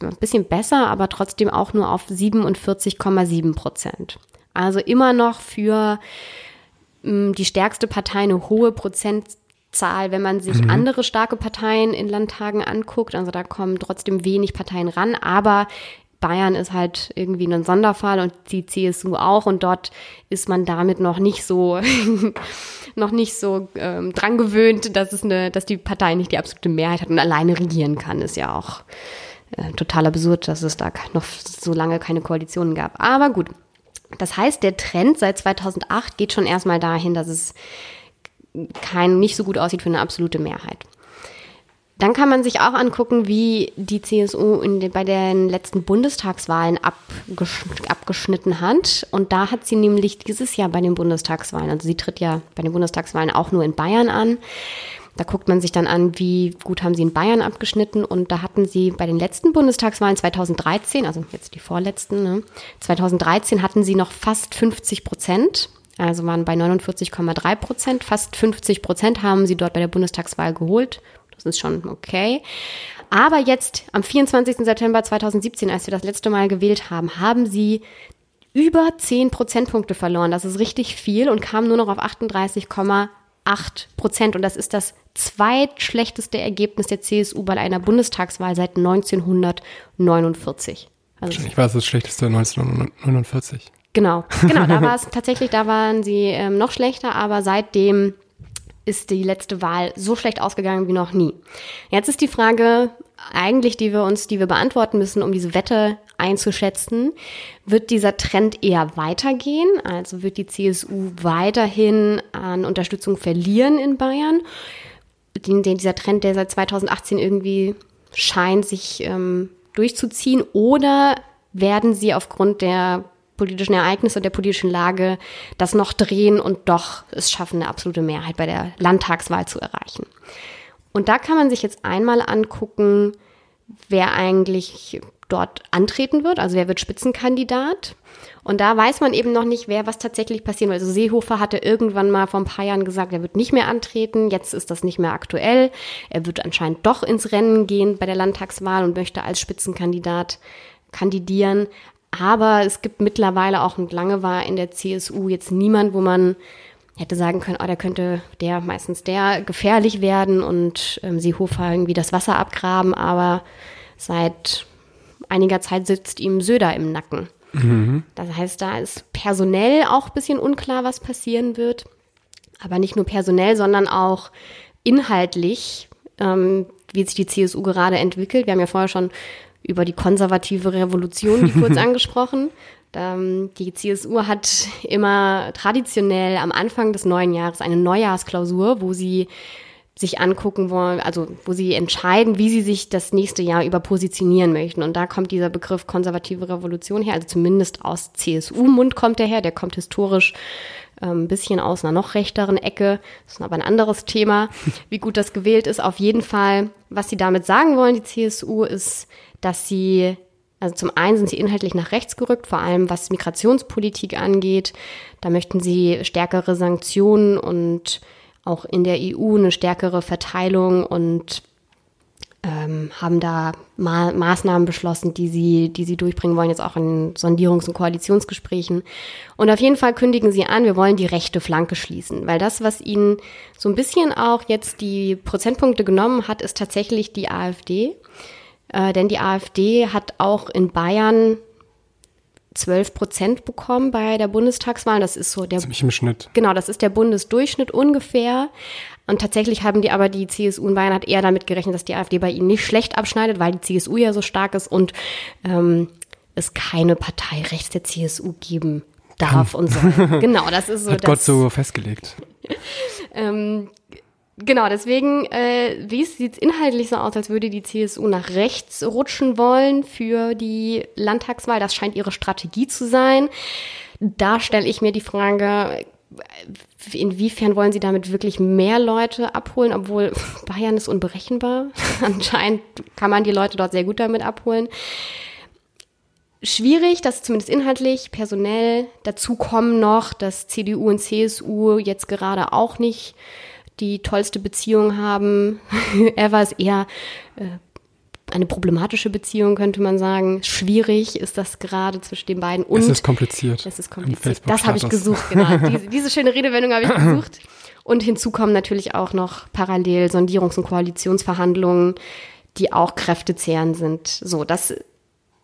ein bisschen besser, aber trotzdem auch nur auf 47,7 Prozent. Also immer noch für die stärkste Partei eine hohe Prozentzahl, wenn man sich mhm. andere starke Parteien in Landtagen anguckt. Also da kommen trotzdem wenig Parteien ran, aber Bayern ist halt irgendwie ein Sonderfall und die CSU auch und dort ist man damit noch nicht so noch nicht so ähm, dran gewöhnt, dass es eine, dass die Partei nicht die absolute Mehrheit hat und alleine regieren kann, ist ja auch äh, total absurd, dass es da noch so lange keine Koalitionen gab. Aber gut. Das heißt, der Trend seit 2008 geht schon erstmal dahin, dass es kein, nicht so gut aussieht für eine absolute Mehrheit. Dann kann man sich auch angucken, wie die CSU den, bei den letzten Bundestagswahlen abgesch abgeschnitten hat. Und da hat sie nämlich dieses Jahr bei den Bundestagswahlen, also sie tritt ja bei den Bundestagswahlen auch nur in Bayern an. Da guckt man sich dann an, wie gut haben sie in Bayern abgeschnitten. Und da hatten sie bei den letzten Bundestagswahlen 2013, also jetzt die vorletzten, ne, 2013 hatten sie noch fast 50 Prozent. Also waren bei 49,3 Prozent. Fast 50 Prozent haben sie dort bei der Bundestagswahl geholt. Das ist schon okay. Aber jetzt am 24. September 2017, als wir das letzte Mal gewählt haben, haben sie über 10 Prozentpunkte verloren. Das ist richtig viel und kamen nur noch auf 38,8 Prozent. Und das ist das zweitschlechteste Ergebnis der CSU bei einer Bundestagswahl seit 1949. Also Wahrscheinlich war es das schlechteste 1949. Genau, genau, da war es tatsächlich, da waren sie ähm, noch schlechter, aber seitdem ist die letzte Wahl so schlecht ausgegangen wie noch nie. Jetzt ist die Frage eigentlich, die wir uns, die wir beantworten müssen, um diese Wette einzuschätzen. Wird dieser Trend eher weitergehen? Also wird die CSU weiterhin an Unterstützung verlieren in Bayern? Den, den, dieser Trend, der seit 2018 irgendwie scheint, sich ähm, durchzuziehen? Oder werden sie aufgrund der politischen Ereignisse und der politischen Lage das noch drehen und doch es schaffen, eine absolute Mehrheit bei der Landtagswahl zu erreichen. Und da kann man sich jetzt einmal angucken, wer eigentlich dort antreten wird, also wer wird Spitzenkandidat. Und da weiß man eben noch nicht, wer was tatsächlich passieren wird. Also Seehofer hatte irgendwann mal vor ein paar Jahren gesagt, er wird nicht mehr antreten. Jetzt ist das nicht mehr aktuell. Er wird anscheinend doch ins Rennen gehen bei der Landtagswahl und möchte als Spitzenkandidat kandidieren. Aber es gibt mittlerweile auch, und lange war in der CSU jetzt niemand, wo man hätte sagen können, oh, da könnte der, meistens der, gefährlich werden und ähm, Seehofer irgendwie das Wasser abgraben, aber seit einiger Zeit sitzt ihm Söder im Nacken. Mhm. Das heißt, da ist personell auch ein bisschen unklar, was passieren wird. Aber nicht nur personell, sondern auch inhaltlich, ähm, wie sich die CSU gerade entwickelt. Wir haben ja vorher schon über die konservative Revolution, die kurz angesprochen. Ähm, die CSU hat immer traditionell am Anfang des neuen Jahres eine Neujahrsklausur, wo sie sich angucken wollen, also wo sie entscheiden, wie sie sich das nächste Jahr über positionieren möchten. Und da kommt dieser Begriff konservative Revolution her, also zumindest aus CSU-Mund kommt der her, der kommt historisch ein ähm, bisschen aus einer noch rechteren Ecke. Das ist aber ein anderes Thema, wie gut das gewählt ist. Auf jeden Fall, was sie damit sagen wollen, die CSU, ist, dass sie, also zum einen sind sie inhaltlich nach rechts gerückt, vor allem was Migrationspolitik angeht. Da möchten sie stärkere Sanktionen und auch in der EU eine stärkere Verteilung und ähm, haben da Ma Maßnahmen beschlossen, die sie, die sie durchbringen wollen, jetzt auch in Sondierungs- und Koalitionsgesprächen. Und auf jeden Fall kündigen sie an, wir wollen die rechte Flanke schließen, weil das, was ihnen so ein bisschen auch jetzt die Prozentpunkte genommen hat, ist tatsächlich die AfD. Äh, denn die AfD hat auch in Bayern 12 Prozent bekommen bei der Bundestagswahl. Das ist so der. Ziemlich im Schnitt. Genau, das ist der Bundesdurchschnitt ungefähr. Und tatsächlich haben die aber die CSU in Bayern hat eher damit gerechnet, dass die AfD bei ihnen nicht schlecht abschneidet, weil die CSU ja so stark ist und ähm, es keine Partei rechts der CSU geben darf und soll. Genau, das ist so. Hat Gott so festgelegt. ähm, Genau, deswegen, äh, wie sieht es inhaltlich so aus, als würde die CSU nach rechts rutschen wollen für die Landtagswahl. Das scheint ihre Strategie zu sein. Da stelle ich mir die Frage, inwiefern wollen sie damit wirklich mehr Leute abholen, obwohl Bayern ist unberechenbar. Anscheinend kann man die Leute dort sehr gut damit abholen. Schwierig, dass zumindest inhaltlich, personell dazu kommen noch, dass CDU und CSU jetzt gerade auch nicht die tollste Beziehung haben. er war es eher äh, eine problematische Beziehung, könnte man sagen. Schwierig ist das gerade zwischen den beiden. Und es ist kompliziert. Es ist kompliziert. Das habe ich gesucht, genau. diese, diese schöne Redewendung habe ich gesucht. Und hinzu kommen natürlich auch noch parallel Sondierungs- und Koalitionsverhandlungen, die auch kräftezehrend sind. So, das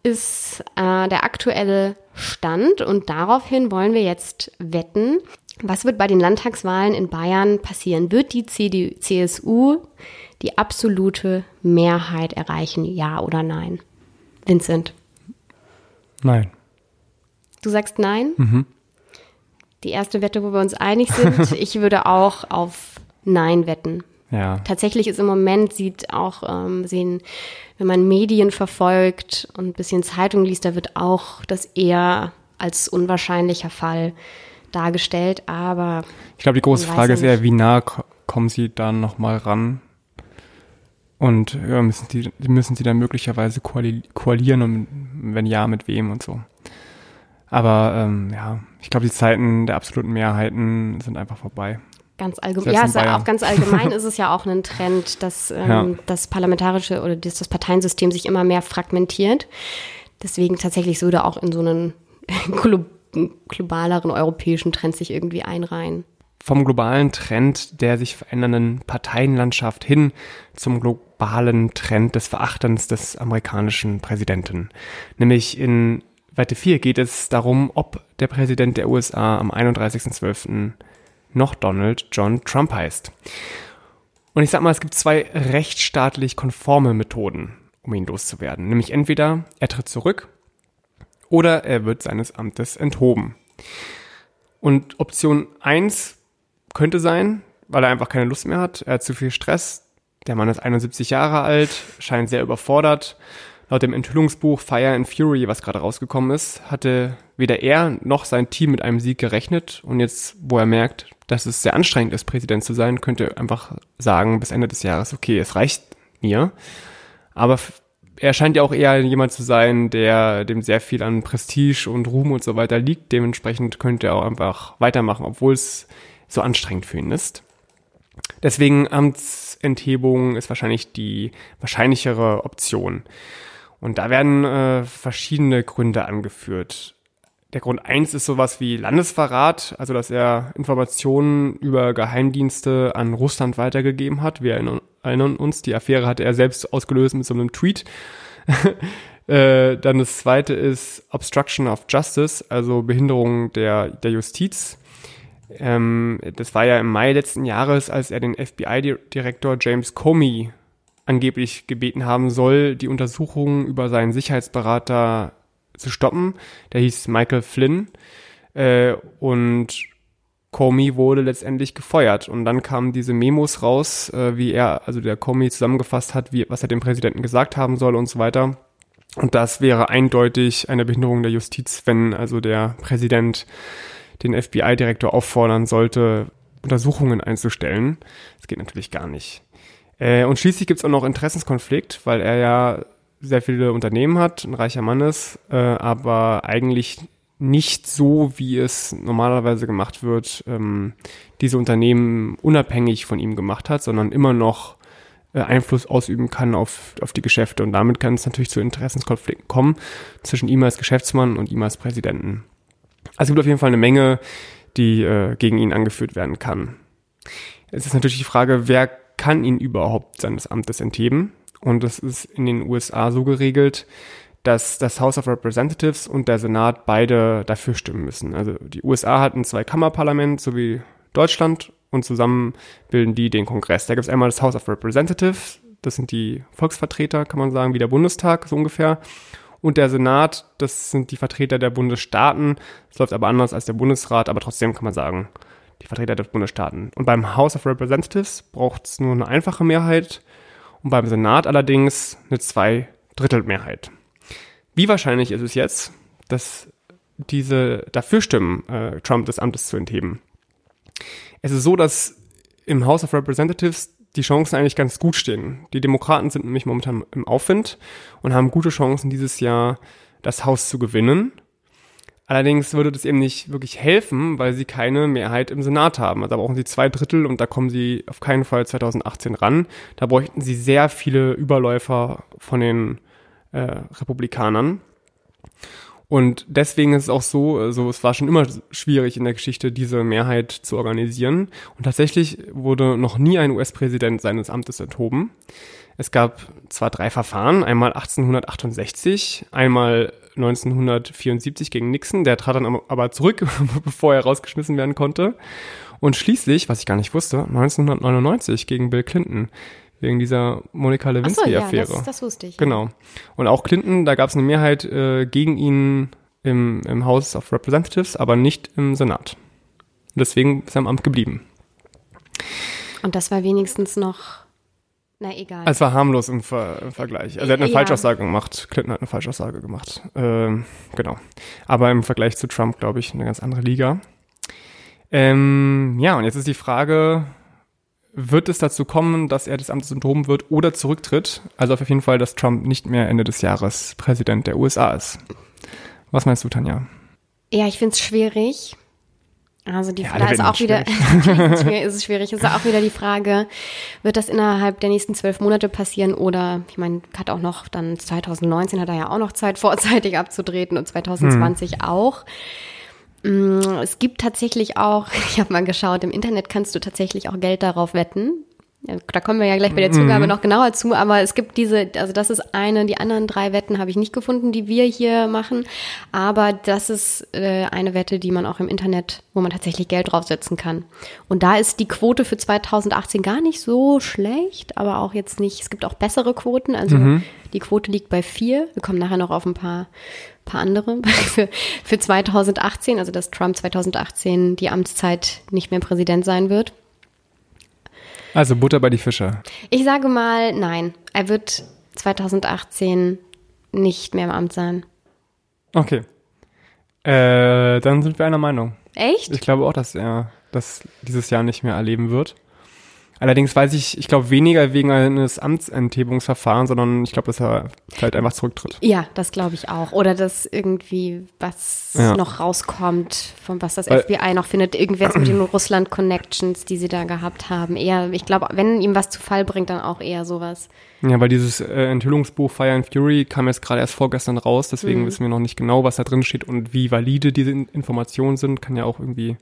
ist äh, der aktuelle Stand und daraufhin wollen wir jetzt wetten. Was wird bei den Landtagswahlen in Bayern passieren? Wird die CDU, CSU die absolute Mehrheit erreichen, ja oder nein? Vincent? Nein. Du sagst nein? Mhm. Die erste Wette, wo wir uns einig sind. ich würde auch auf Nein wetten. Ja. Tatsächlich ist im Moment sieht auch ähm, sehen, wenn man Medien verfolgt und ein bisschen Zeitung liest, da wird auch das eher als unwahrscheinlicher Fall dargestellt. Aber ich glaube, die große Frage ist eher, wie nah kommen Sie dann noch mal ran? Und ja, müssen Sie müssen Sie dann möglicherweise koalieren und wenn ja, mit wem und so. Aber ähm, ja, ich glaube, die Zeiten der absoluten Mehrheiten sind einfach vorbei. Ganz allgemein. Ja, ist auch ganz allgemein ist es ja auch ein Trend, dass ähm, ja. das parlamentarische oder das, das Parteiensystem sich immer mehr fragmentiert. Deswegen tatsächlich würde auch in so einen globaleren europäischen Trend sich irgendwie einreihen. Vom globalen Trend der sich verändernden Parteienlandschaft hin zum globalen Trend des Verachtens des amerikanischen Präsidenten. Nämlich in Weite 4 geht es darum, ob der Präsident der USA am 31.12 noch Donald John Trump heißt. Und ich sag mal, es gibt zwei rechtsstaatlich konforme Methoden, um ihn loszuwerden. Nämlich entweder er tritt zurück oder er wird seines Amtes enthoben. Und Option 1 könnte sein, weil er einfach keine Lust mehr hat, er hat zu viel Stress, der Mann ist 71 Jahre alt, scheint sehr überfordert. Laut dem Enthüllungsbuch Fire and Fury, was gerade rausgekommen ist, hatte weder er noch sein Team mit einem Sieg gerechnet. Und jetzt, wo er merkt, dass es sehr anstrengend ist, Präsident zu sein, könnte einfach sagen bis Ende des Jahres, okay, es reicht mir. Aber er scheint ja auch eher jemand zu sein, der dem sehr viel an Prestige und Ruhm und so weiter liegt. Dementsprechend könnte er auch einfach weitermachen, obwohl es so anstrengend für ihn ist. Deswegen Amtsenthebung ist wahrscheinlich die wahrscheinlichere Option. Und da werden äh, verschiedene Gründe angeführt der Grund eins ist sowas wie Landesverrat, also dass er Informationen über Geheimdienste an Russland weitergegeben hat. Wir erinnern uns, die Affäre hatte er selbst ausgelöst mit so einem Tweet. äh, dann das zweite ist Obstruction of Justice, also Behinderung der, der Justiz. Ähm, das war ja im Mai letzten Jahres, als er den FBI-Direktor James Comey angeblich gebeten haben soll, die Untersuchungen über seinen Sicherheitsberater zu stoppen. Der hieß Michael Flynn äh, und Comey wurde letztendlich gefeuert. Und dann kamen diese Memos raus, äh, wie er, also der Comey zusammengefasst hat, wie, was er dem Präsidenten gesagt haben soll und so weiter. Und das wäre eindeutig eine Behinderung der Justiz, wenn also der Präsident den FBI-Direktor auffordern sollte, Untersuchungen einzustellen. Das geht natürlich gar nicht. Äh, und schließlich gibt es auch noch Interessenskonflikt, weil er ja sehr viele Unternehmen hat, ein reicher Mann ist, äh, aber eigentlich nicht so, wie es normalerweise gemacht wird, ähm, diese Unternehmen unabhängig von ihm gemacht hat, sondern immer noch äh, Einfluss ausüben kann auf, auf die Geschäfte. Und damit kann es natürlich zu Interessenskonflikten kommen zwischen ihm als Geschäftsmann und ihm als Präsidenten. Also es gibt auf jeden Fall eine Menge, die äh, gegen ihn angeführt werden kann. Es ist natürlich die Frage, wer kann ihn überhaupt seines Amtes entheben? Und das ist in den USA so geregelt, dass das House of Representatives und der Senat beide dafür stimmen müssen. Also die USA hat ein Zweikammerparlament, so wie Deutschland, und zusammen bilden die den Kongress. Da gibt es einmal das House of Representatives, das sind die Volksvertreter, kann man sagen, wie der Bundestag, so ungefähr. Und der Senat, das sind die Vertreter der Bundesstaaten. Das läuft aber anders als der Bundesrat, aber trotzdem kann man sagen, die Vertreter der Bundesstaaten. Und beim House of Representatives braucht es nur eine einfache Mehrheit und beim Senat allerdings eine Zweidrittelmehrheit. Wie wahrscheinlich ist es jetzt, dass diese dafür stimmen, äh, Trump des Amtes zu entheben? Es ist so, dass im House of Representatives die Chancen eigentlich ganz gut stehen. Die Demokraten sind nämlich momentan im Aufwind und haben gute Chancen, dieses Jahr das Haus zu gewinnen. Allerdings würde das eben nicht wirklich helfen, weil sie keine Mehrheit im Senat haben. Also da brauchen sie zwei Drittel und da kommen sie auf keinen Fall 2018 ran. Da bräuchten sie sehr viele Überläufer von den äh, Republikanern. Und deswegen ist es auch so, also es war schon immer schwierig in der Geschichte, diese Mehrheit zu organisieren. Und tatsächlich wurde noch nie ein US-Präsident seines Amtes enthoben. Es gab zwar drei Verfahren, einmal 1868, einmal 1974 gegen Nixon, der trat dann aber zurück, bevor er rausgeschmissen werden konnte. Und schließlich, was ich gar nicht wusste, 1999 gegen Bill Clinton wegen dieser Monika Lewinsky-Affäre. So, ja, das, das, wusste ich. Genau. Und auch Clinton, da gab es eine Mehrheit äh, gegen ihn im, im House of Representatives, aber nicht im Senat. Und deswegen ist er im Amt geblieben. Und das war wenigstens noch, na egal. Es war harmlos im, Ver im Vergleich. Also er hat eine ja. Falschaussage gemacht. Clinton hat eine Falschaussage gemacht. Ähm, genau. Aber im Vergleich zu Trump, glaube ich, eine ganz andere Liga. Ähm, ja, und jetzt ist die Frage, wird es dazu kommen, dass er des Amtes enthoben wird oder zurücktritt. Also auf jeden Fall, dass Trump nicht mehr Ende des Jahres Präsident der USA ist. Was meinst du, Tanja? Ja, ich finde es schwierig. Also die ja, da ist auch wieder ist es schwierig. Ist auch wieder die Frage, wird das innerhalb der nächsten zwölf Monate passieren oder ich meine, hat auch noch dann 2019 hat er ja auch noch Zeit vorzeitig abzutreten und 2020 hm. auch. Mm, es gibt tatsächlich auch, ich habe mal geschaut, im Internet kannst du tatsächlich auch Geld darauf wetten. Da kommen wir ja gleich bei der Zugabe mhm. noch genauer zu, aber es gibt diese, also das ist eine, die anderen drei Wetten habe ich nicht gefunden, die wir hier machen, aber das ist äh, eine Wette, die man auch im Internet, wo man tatsächlich Geld draufsetzen kann. Und da ist die Quote für 2018 gar nicht so schlecht, aber auch jetzt nicht, es gibt auch bessere Quoten, also mhm. die Quote liegt bei vier, wir kommen nachher noch auf ein paar paar andere für, für 2018, also dass Trump 2018 die Amtszeit nicht mehr Präsident sein wird. Also Butter bei die Fische. Ich sage mal, nein. Er wird 2018 nicht mehr im Amt sein. Okay. Äh, dann sind wir einer Meinung. Echt? Ich glaube auch, dass er das dieses Jahr nicht mehr erleben wird. Allerdings weiß ich, ich glaube weniger wegen eines Amtsenthebungsverfahrens, sondern ich glaube, dass er vielleicht einfach zurücktritt. Ja, das glaube ich auch. Oder dass irgendwie was ja. noch rauskommt, von was das Weil, FBI noch findet, irgendwas mit den Russland-Connections, die sie da gehabt haben. Eher, ich glaube, wenn ihm was zu Fall bringt, dann auch eher sowas. Ja, weil dieses äh, Enthüllungsbuch Fire and Fury kam jetzt gerade erst vorgestern raus, deswegen mhm. wissen wir noch nicht genau, was da drin steht und wie valide diese Informationen sind. Kann ja auch irgendwie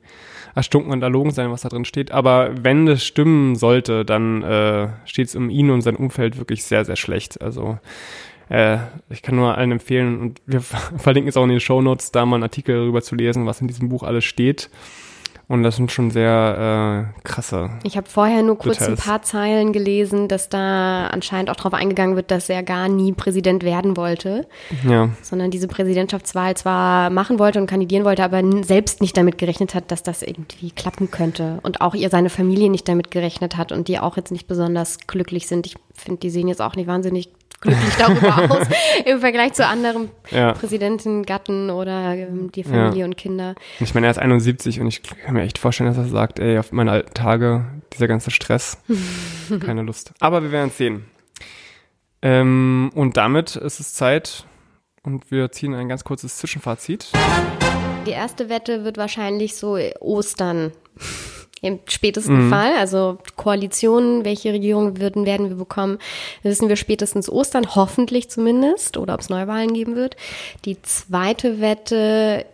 erstunken und erlogen sein, was da drin steht. Aber wenn es stimmen sollte, dann äh, steht es um ihn und sein Umfeld wirklich sehr, sehr schlecht. Also äh, ich kann nur allen empfehlen und wir verlinken es auch in den Show Notes, da mal einen Artikel darüber zu lesen, was in diesem Buch alles steht. Und das sind schon sehr äh, krasse. Ich habe vorher nur kurz Details. ein paar Zeilen gelesen, dass da anscheinend auch darauf eingegangen wird, dass er gar nie Präsident werden wollte. Ja. Sondern diese Präsidentschaftswahl zwar machen wollte und kandidieren wollte, aber selbst nicht damit gerechnet hat, dass das irgendwie klappen könnte. Und auch ihr seine Familie nicht damit gerechnet hat und die auch jetzt nicht besonders glücklich sind. Ich finde, die sehen jetzt auch nicht wahnsinnig glücklich darüber aus im Vergleich zu anderen ja. Präsidenten, Gatten oder ähm, die Familie ja. und Kinder. Ich meine, er ist 71 und ich kann mir echt vorstellen, dass er sagt, ey, auf meine alten Tage, dieser ganze Stress, keine Lust. Aber wir werden es sehen. Ähm, und damit ist es Zeit und wir ziehen ein ganz kurzes Zwischenfazit. Die erste Wette wird wahrscheinlich so Ostern im spätesten mhm. Fall, also Koalitionen, welche Regierung würden, werden wir bekommen, wissen wir spätestens Ostern, hoffentlich zumindest, oder ob es Neuwahlen geben wird. Die zweite Wette,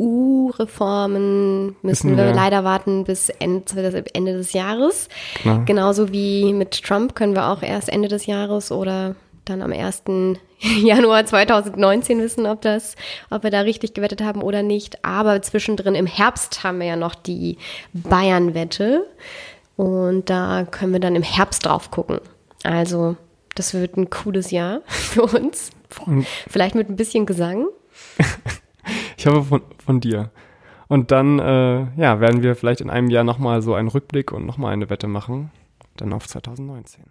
EU-Reformen müssen wir, wir leider warten bis Ende, Ende des Jahres. Klar. Genauso wie mit Trump können wir auch erst Ende des Jahres oder dann am 1. Januar 2019 wissen, ob das, ob wir da richtig gewettet haben oder nicht. Aber zwischendrin im Herbst haben wir ja noch die Bayern-Wette. Und da können wir dann im Herbst drauf gucken. Also, das wird ein cooles Jahr für uns. Vielleicht mit ein bisschen Gesang. ich hoffe von, von dir. Und dann äh, ja, werden wir vielleicht in einem Jahr nochmal so einen Rückblick und nochmal eine Wette machen. Dann auf 2019.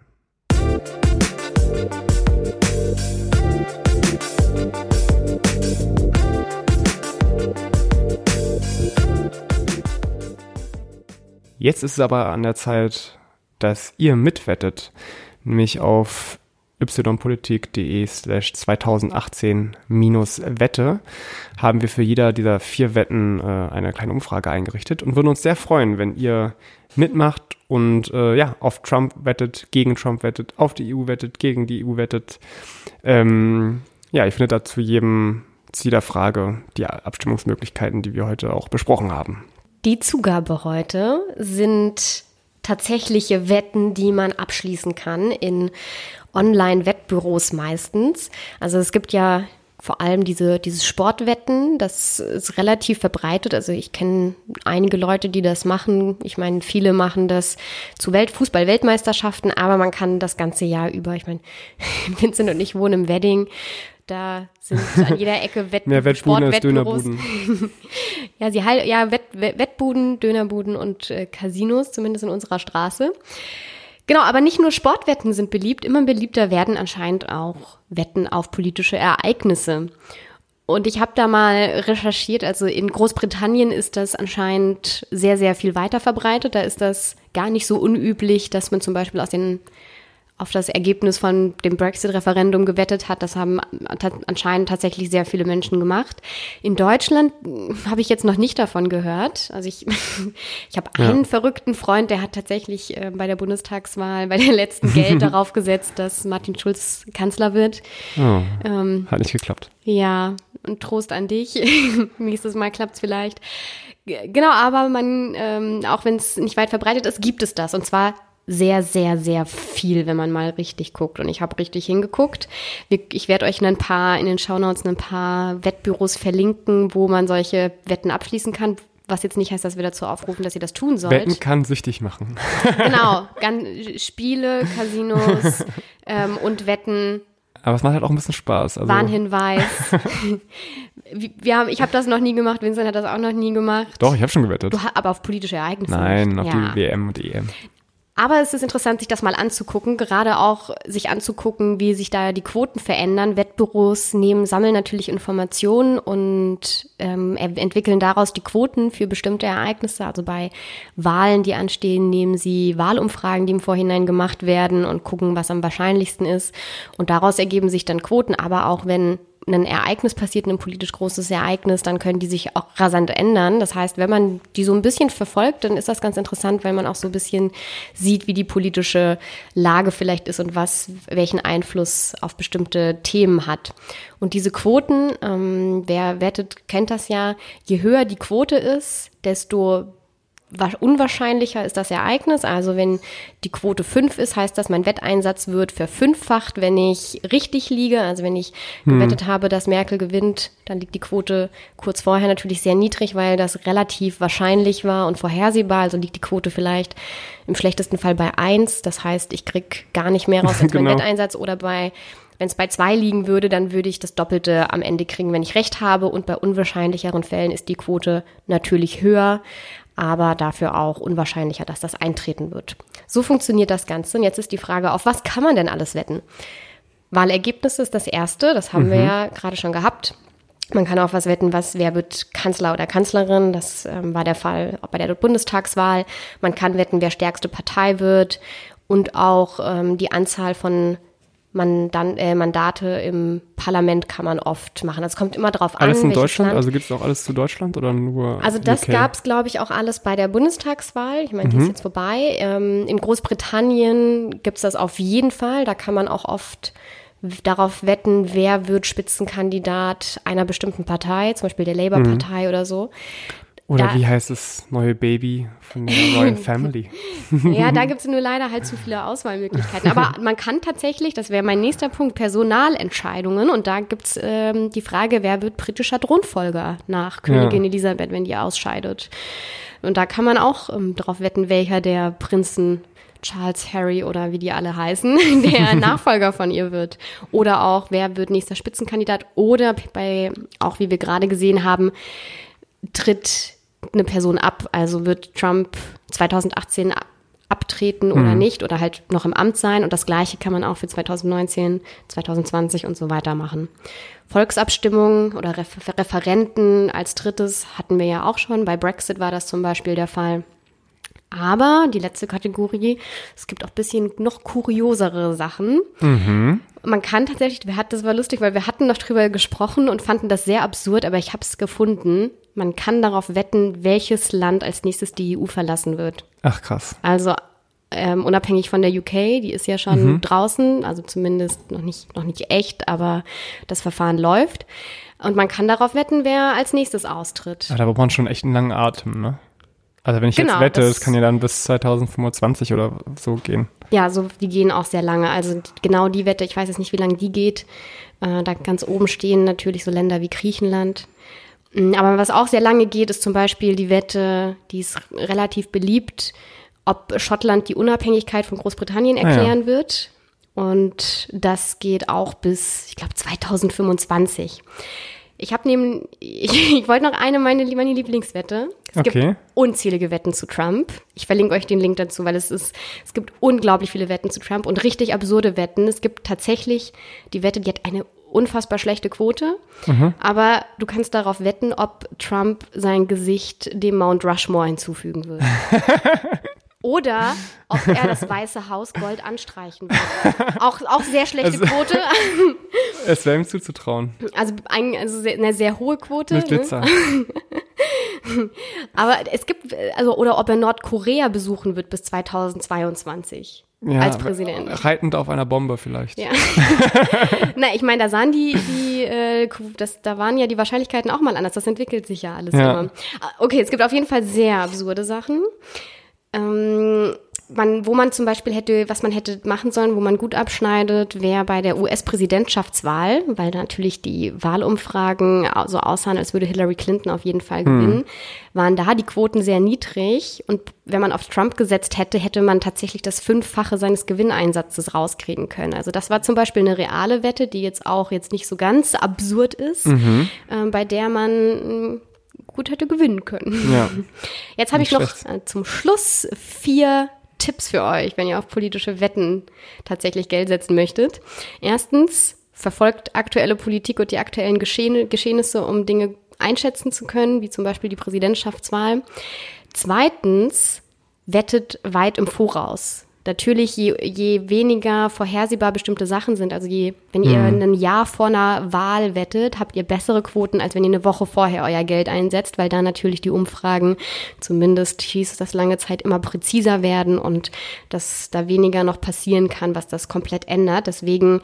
Jetzt ist es aber an der Zeit, dass ihr mitwettet, nämlich auf ypolitik.de slash 2018 minus Wette haben wir für jeder dieser vier Wetten äh, eine kleine Umfrage eingerichtet und würden uns sehr freuen, wenn ihr mitmacht und äh, ja, auf Trump wettet, gegen Trump wettet, auf die EU wettet, gegen die EU wettet. Ähm, ja, ich finde dazu jedem zu jeder Frage die Abstimmungsmöglichkeiten, die wir heute auch besprochen haben. Die Zugabe heute sind tatsächliche Wetten, die man abschließen kann in Online-Wettbüros meistens. Also es gibt ja vor allem diese, diese Sportwetten, das ist relativ verbreitet. Also ich kenne einige Leute, die das machen. Ich meine, viele machen das zu Welt Fußball-Weltmeisterschaften, aber man kann das ganze Jahr über. Ich meine, Vincent und ich wohnen im Wedding. Da sind an jeder Ecke Wett Mehr Wettbuden als Dönerbuden. ja, sie ja Wett, Wettbuden, Dönerbuden und äh, Casinos, zumindest in unserer Straße. Genau, aber nicht nur Sportwetten sind beliebt, immer beliebter werden anscheinend auch Wetten auf politische Ereignisse. Und ich habe da mal recherchiert, also in Großbritannien ist das anscheinend sehr, sehr viel weiter verbreitet. Da ist das gar nicht so unüblich, dass man zum Beispiel aus den auf das Ergebnis von dem Brexit-Referendum gewettet hat. Das haben anscheinend tatsächlich sehr viele Menschen gemacht. In Deutschland hm, habe ich jetzt noch nicht davon gehört. Also ich, ich habe ja. einen verrückten Freund, der hat tatsächlich äh, bei der Bundestagswahl, bei der letzten Geld darauf gesetzt, dass Martin Schulz Kanzler wird. Oh, ähm, hat nicht geklappt. Ja, und Trost an dich. Nächstes Mal klappt es vielleicht. Genau, aber man, ähm, auch wenn es nicht weit verbreitet ist, gibt es das. Und zwar sehr, sehr, sehr viel, wenn man mal richtig guckt. Und ich habe richtig hingeguckt. Ich werde euch ein paar in den Shownotes ein paar Wettbüros verlinken, wo man solche Wetten abschließen kann. Was jetzt nicht heißt, dass wir dazu aufrufen, dass ihr das tun sollt. Wetten kann süchtig machen. genau, ganz, Spiele, Casinos ähm, und Wetten. Aber es macht halt auch ein bisschen Spaß. Also. Warnhinweis. wir haben, ich habe das noch nie gemacht, Vincent hat das auch noch nie gemacht. Doch, ich habe schon gewettet. Du, aber auf politische Ereignisse. Nein, nicht. auf ja. die WM und die EM. Aber es ist interessant, sich das mal anzugucken, gerade auch sich anzugucken, wie sich da die Quoten verändern. Wettbüros nehmen, sammeln natürlich Informationen und ähm, entwickeln daraus die Quoten für bestimmte Ereignisse. Also bei Wahlen, die anstehen, nehmen sie Wahlumfragen, die im Vorhinein gemacht werden und gucken, was am wahrscheinlichsten ist. Und daraus ergeben sich dann Quoten. Aber auch wenn ein Ereignis passiert, ein politisch großes Ereignis, dann können die sich auch rasant ändern. Das heißt, wenn man die so ein bisschen verfolgt, dann ist das ganz interessant, weil man auch so ein bisschen sieht, wie die politische Lage vielleicht ist und was, welchen Einfluss auf bestimmte Themen hat. Und diese Quoten, ähm, wer wettet, kennt das ja, je höher die Quote ist, desto unwahrscheinlicher ist das Ereignis. Also wenn die Quote 5 ist, heißt das, mein Wetteinsatz wird verfünffacht, wenn ich richtig liege. Also wenn ich hm. gewettet habe, dass Merkel gewinnt, dann liegt die Quote kurz vorher natürlich sehr niedrig, weil das relativ wahrscheinlich war und vorhersehbar. Also liegt die Quote vielleicht im schlechtesten Fall bei 1. Das heißt, ich krieg gar nicht mehr raus als genau. mein Wetteinsatz oder bei wenn es bei zwei liegen würde, dann würde ich das Doppelte am Ende kriegen, wenn ich recht habe. Und bei unwahrscheinlicheren Fällen ist die Quote natürlich höher aber dafür auch unwahrscheinlicher, dass das eintreten wird. So funktioniert das Ganze. Und jetzt ist die Frage, auf was kann man denn alles wetten? Wahlergebnisse ist das erste, das haben mhm. wir ja gerade schon gehabt. Man kann auch was wetten, was, wer wird Kanzler oder Kanzlerin. Das ähm, war der Fall bei der Bundestagswahl. Man kann wetten, wer stärkste Partei wird und auch ähm, die Anzahl von Mandan äh, Mandate im Parlament kann man oft machen. Es kommt immer darauf an. Alles in Deutschland? Land. Also gibt es auch alles zu Deutschland oder nur? Also das gab es, glaube ich, auch alles bei der Bundestagswahl. Ich meine, mhm. die ist mhm. jetzt vorbei. Ähm, in Großbritannien gibt es das auf jeden Fall. Da kann man auch oft darauf wetten, wer wird Spitzenkandidat einer bestimmten Partei, zum Beispiel der Labour-Partei mhm. oder so. Oder da, wie heißt das neue Baby von der Royal Family? ja, da gibt es nur leider halt zu viele Auswahlmöglichkeiten. Aber man kann tatsächlich, das wäre mein nächster Punkt, Personalentscheidungen. Und da gibt es ähm, die Frage, wer wird britischer Thronfolger nach Königin ja. Elisabeth, wenn die ausscheidet. Und da kann man auch ähm, drauf wetten, welcher der Prinzen Charles, Harry oder wie die alle heißen, der Nachfolger von ihr wird. Oder auch, wer wird nächster Spitzenkandidat. Oder bei, auch wie wir gerade gesehen haben, tritt eine Person ab. Also wird Trump 2018 abtreten oder mhm. nicht oder halt noch im Amt sein. Und das Gleiche kann man auch für 2019, 2020 und so weiter machen. Volksabstimmungen oder Refer Referenten als drittes hatten wir ja auch schon. Bei Brexit war das zum Beispiel der Fall. Aber die letzte Kategorie, es gibt auch bisschen noch kuriosere Sachen. Mhm. Man kann tatsächlich, wir hatten, das war lustig, weil wir hatten noch drüber gesprochen und fanden das sehr absurd, aber ich habe es gefunden. Man kann darauf wetten, welches Land als nächstes die EU verlassen wird. Ach krass. Also ähm, unabhängig von der UK, die ist ja schon mhm. draußen, also zumindest noch nicht, noch nicht echt, aber das Verfahren läuft. Und man kann darauf wetten, wer als nächstes austritt. Ja, da braucht man schon echt einen langen Atem, ne? Also wenn ich genau, jetzt wette, das, das kann ja dann bis 2025 oder so gehen. Ja, so die gehen auch sehr lange. Also genau die Wette, ich weiß jetzt nicht, wie lange die geht. Äh, da ganz oben stehen natürlich so Länder wie Griechenland. Mm, aber was auch sehr lange geht, ist zum Beispiel die Wette, die ist relativ beliebt, ob Schottland die Unabhängigkeit von Großbritannien erklären ah, ja. wird. Und das geht auch bis, ich glaube, 2025. Ich habe neben, ich, ich wollte noch eine meine, meine Lieblingswette. Es okay. gibt unzählige Wetten zu Trump. Ich verlinke euch den Link dazu, weil es ist, es gibt unglaublich viele Wetten zu Trump und richtig absurde Wetten. Es gibt tatsächlich die Wette, die hat eine unfassbar schlechte Quote, mhm. aber du kannst darauf wetten, ob Trump sein Gesicht dem Mount Rushmore hinzufügen wird. Oder ob er das Weiße Haus Gold anstreichen wird. Auch, auch sehr schlechte also, Quote. es wäre ihm zuzutrauen. Also, ein, also sehr, eine sehr hohe Quote. Mit Glitzer. Ne? Aber es gibt, also, oder ob er Nordkorea besuchen wird bis 2022. Ja, als Präsident. Reitend auf einer Bombe vielleicht. Ja. Na, ich meine, da sahen die, die äh, das, da waren ja die Wahrscheinlichkeiten auch mal anders. Das entwickelt sich ja alles ja. immer. Ah, okay, es gibt auf jeden Fall sehr absurde Sachen ähm, man, wo man zum Beispiel hätte, was man hätte machen sollen, wo man gut abschneidet, wäre bei der US-Präsidentschaftswahl, weil natürlich die Wahlumfragen so aussahen, als würde Hillary Clinton auf jeden Fall gewinnen, hm. waren da die Quoten sehr niedrig. Und wenn man auf Trump gesetzt hätte, hätte man tatsächlich das Fünffache seines Gewinneinsatzes rauskriegen können. Also das war zum Beispiel eine reale Wette, die jetzt auch jetzt nicht so ganz absurd ist, mhm. äh, bei der man gut hätte gewinnen können. Ja. Jetzt habe ich noch äh, zum Schluss vier Tipps für euch, wenn ihr auf politische Wetten tatsächlich Geld setzen möchtet. Erstens, verfolgt aktuelle Politik und die aktuellen Geschehen, Geschehnisse, um Dinge einschätzen zu können, wie zum Beispiel die Präsidentschaftswahl. Zweitens, wettet weit im Voraus natürlich, je, je weniger vorhersehbar bestimmte Sachen sind, also je, wenn ihr mhm. ein Jahr vor einer Wahl wettet, habt ihr bessere Quoten, als wenn ihr eine Woche vorher euer Geld einsetzt, weil da natürlich die Umfragen, zumindest hieß es das lange Zeit, immer präziser werden und dass da weniger noch passieren kann, was das komplett ändert. Deswegen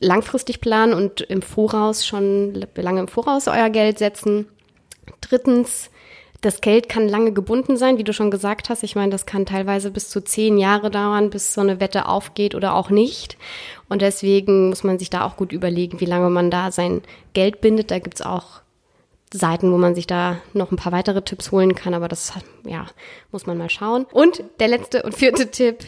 langfristig planen und im Voraus schon lange im Voraus euer Geld setzen. Drittens, das Geld kann lange gebunden sein, wie du schon gesagt hast. Ich meine, das kann teilweise bis zu zehn Jahre dauern, bis so eine Wette aufgeht oder auch nicht. Und deswegen muss man sich da auch gut überlegen, wie lange man da sein Geld bindet. Da gibt's auch Seiten, wo man sich da noch ein paar weitere Tipps holen kann, aber das ja, muss man mal schauen. Und der letzte und vierte Tipp,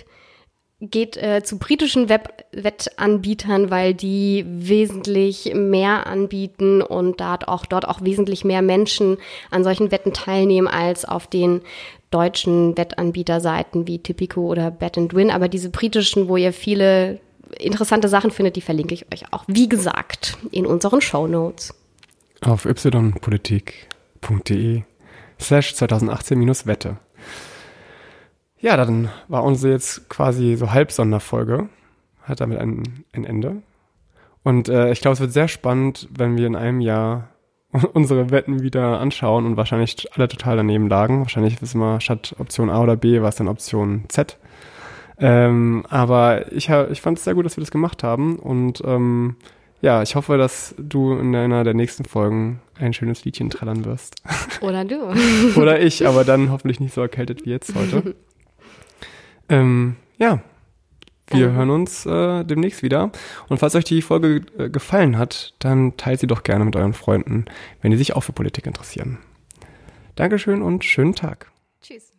geht äh, zu britischen Web Wettanbietern, weil die wesentlich mehr anbieten und dort auch, dort auch wesentlich mehr Menschen an solchen Wetten teilnehmen als auf den deutschen Wettanbieterseiten wie Tipico oder Bet and Win. Aber diese britischen, wo ihr viele interessante Sachen findet, die verlinke ich euch auch, wie gesagt, in unseren Show Notes. Auf ypolitik.de slash 2018-Wette. Ja, dann war unsere jetzt quasi so Halbsonderfolge. Hat damit ein, ein Ende. Und äh, ich glaube, es wird sehr spannend, wenn wir in einem Jahr unsere Wetten wieder anschauen und wahrscheinlich alle total daneben lagen. Wahrscheinlich wissen wir, statt Option A oder B war es dann Option Z. Ähm, aber ich, ich fand es sehr gut, dass wir das gemacht haben. Und ähm, ja, ich hoffe, dass du in einer der nächsten Folgen ein schönes Liedchen trällern wirst. Oder du. Oder ich, aber dann hoffentlich nicht so erkältet wie jetzt heute. Ähm, ja, wir hören uns äh, demnächst wieder. Und falls euch die Folge äh, gefallen hat, dann teilt sie doch gerne mit euren Freunden, wenn die sich auch für Politik interessieren. Dankeschön und schönen Tag. Tschüss.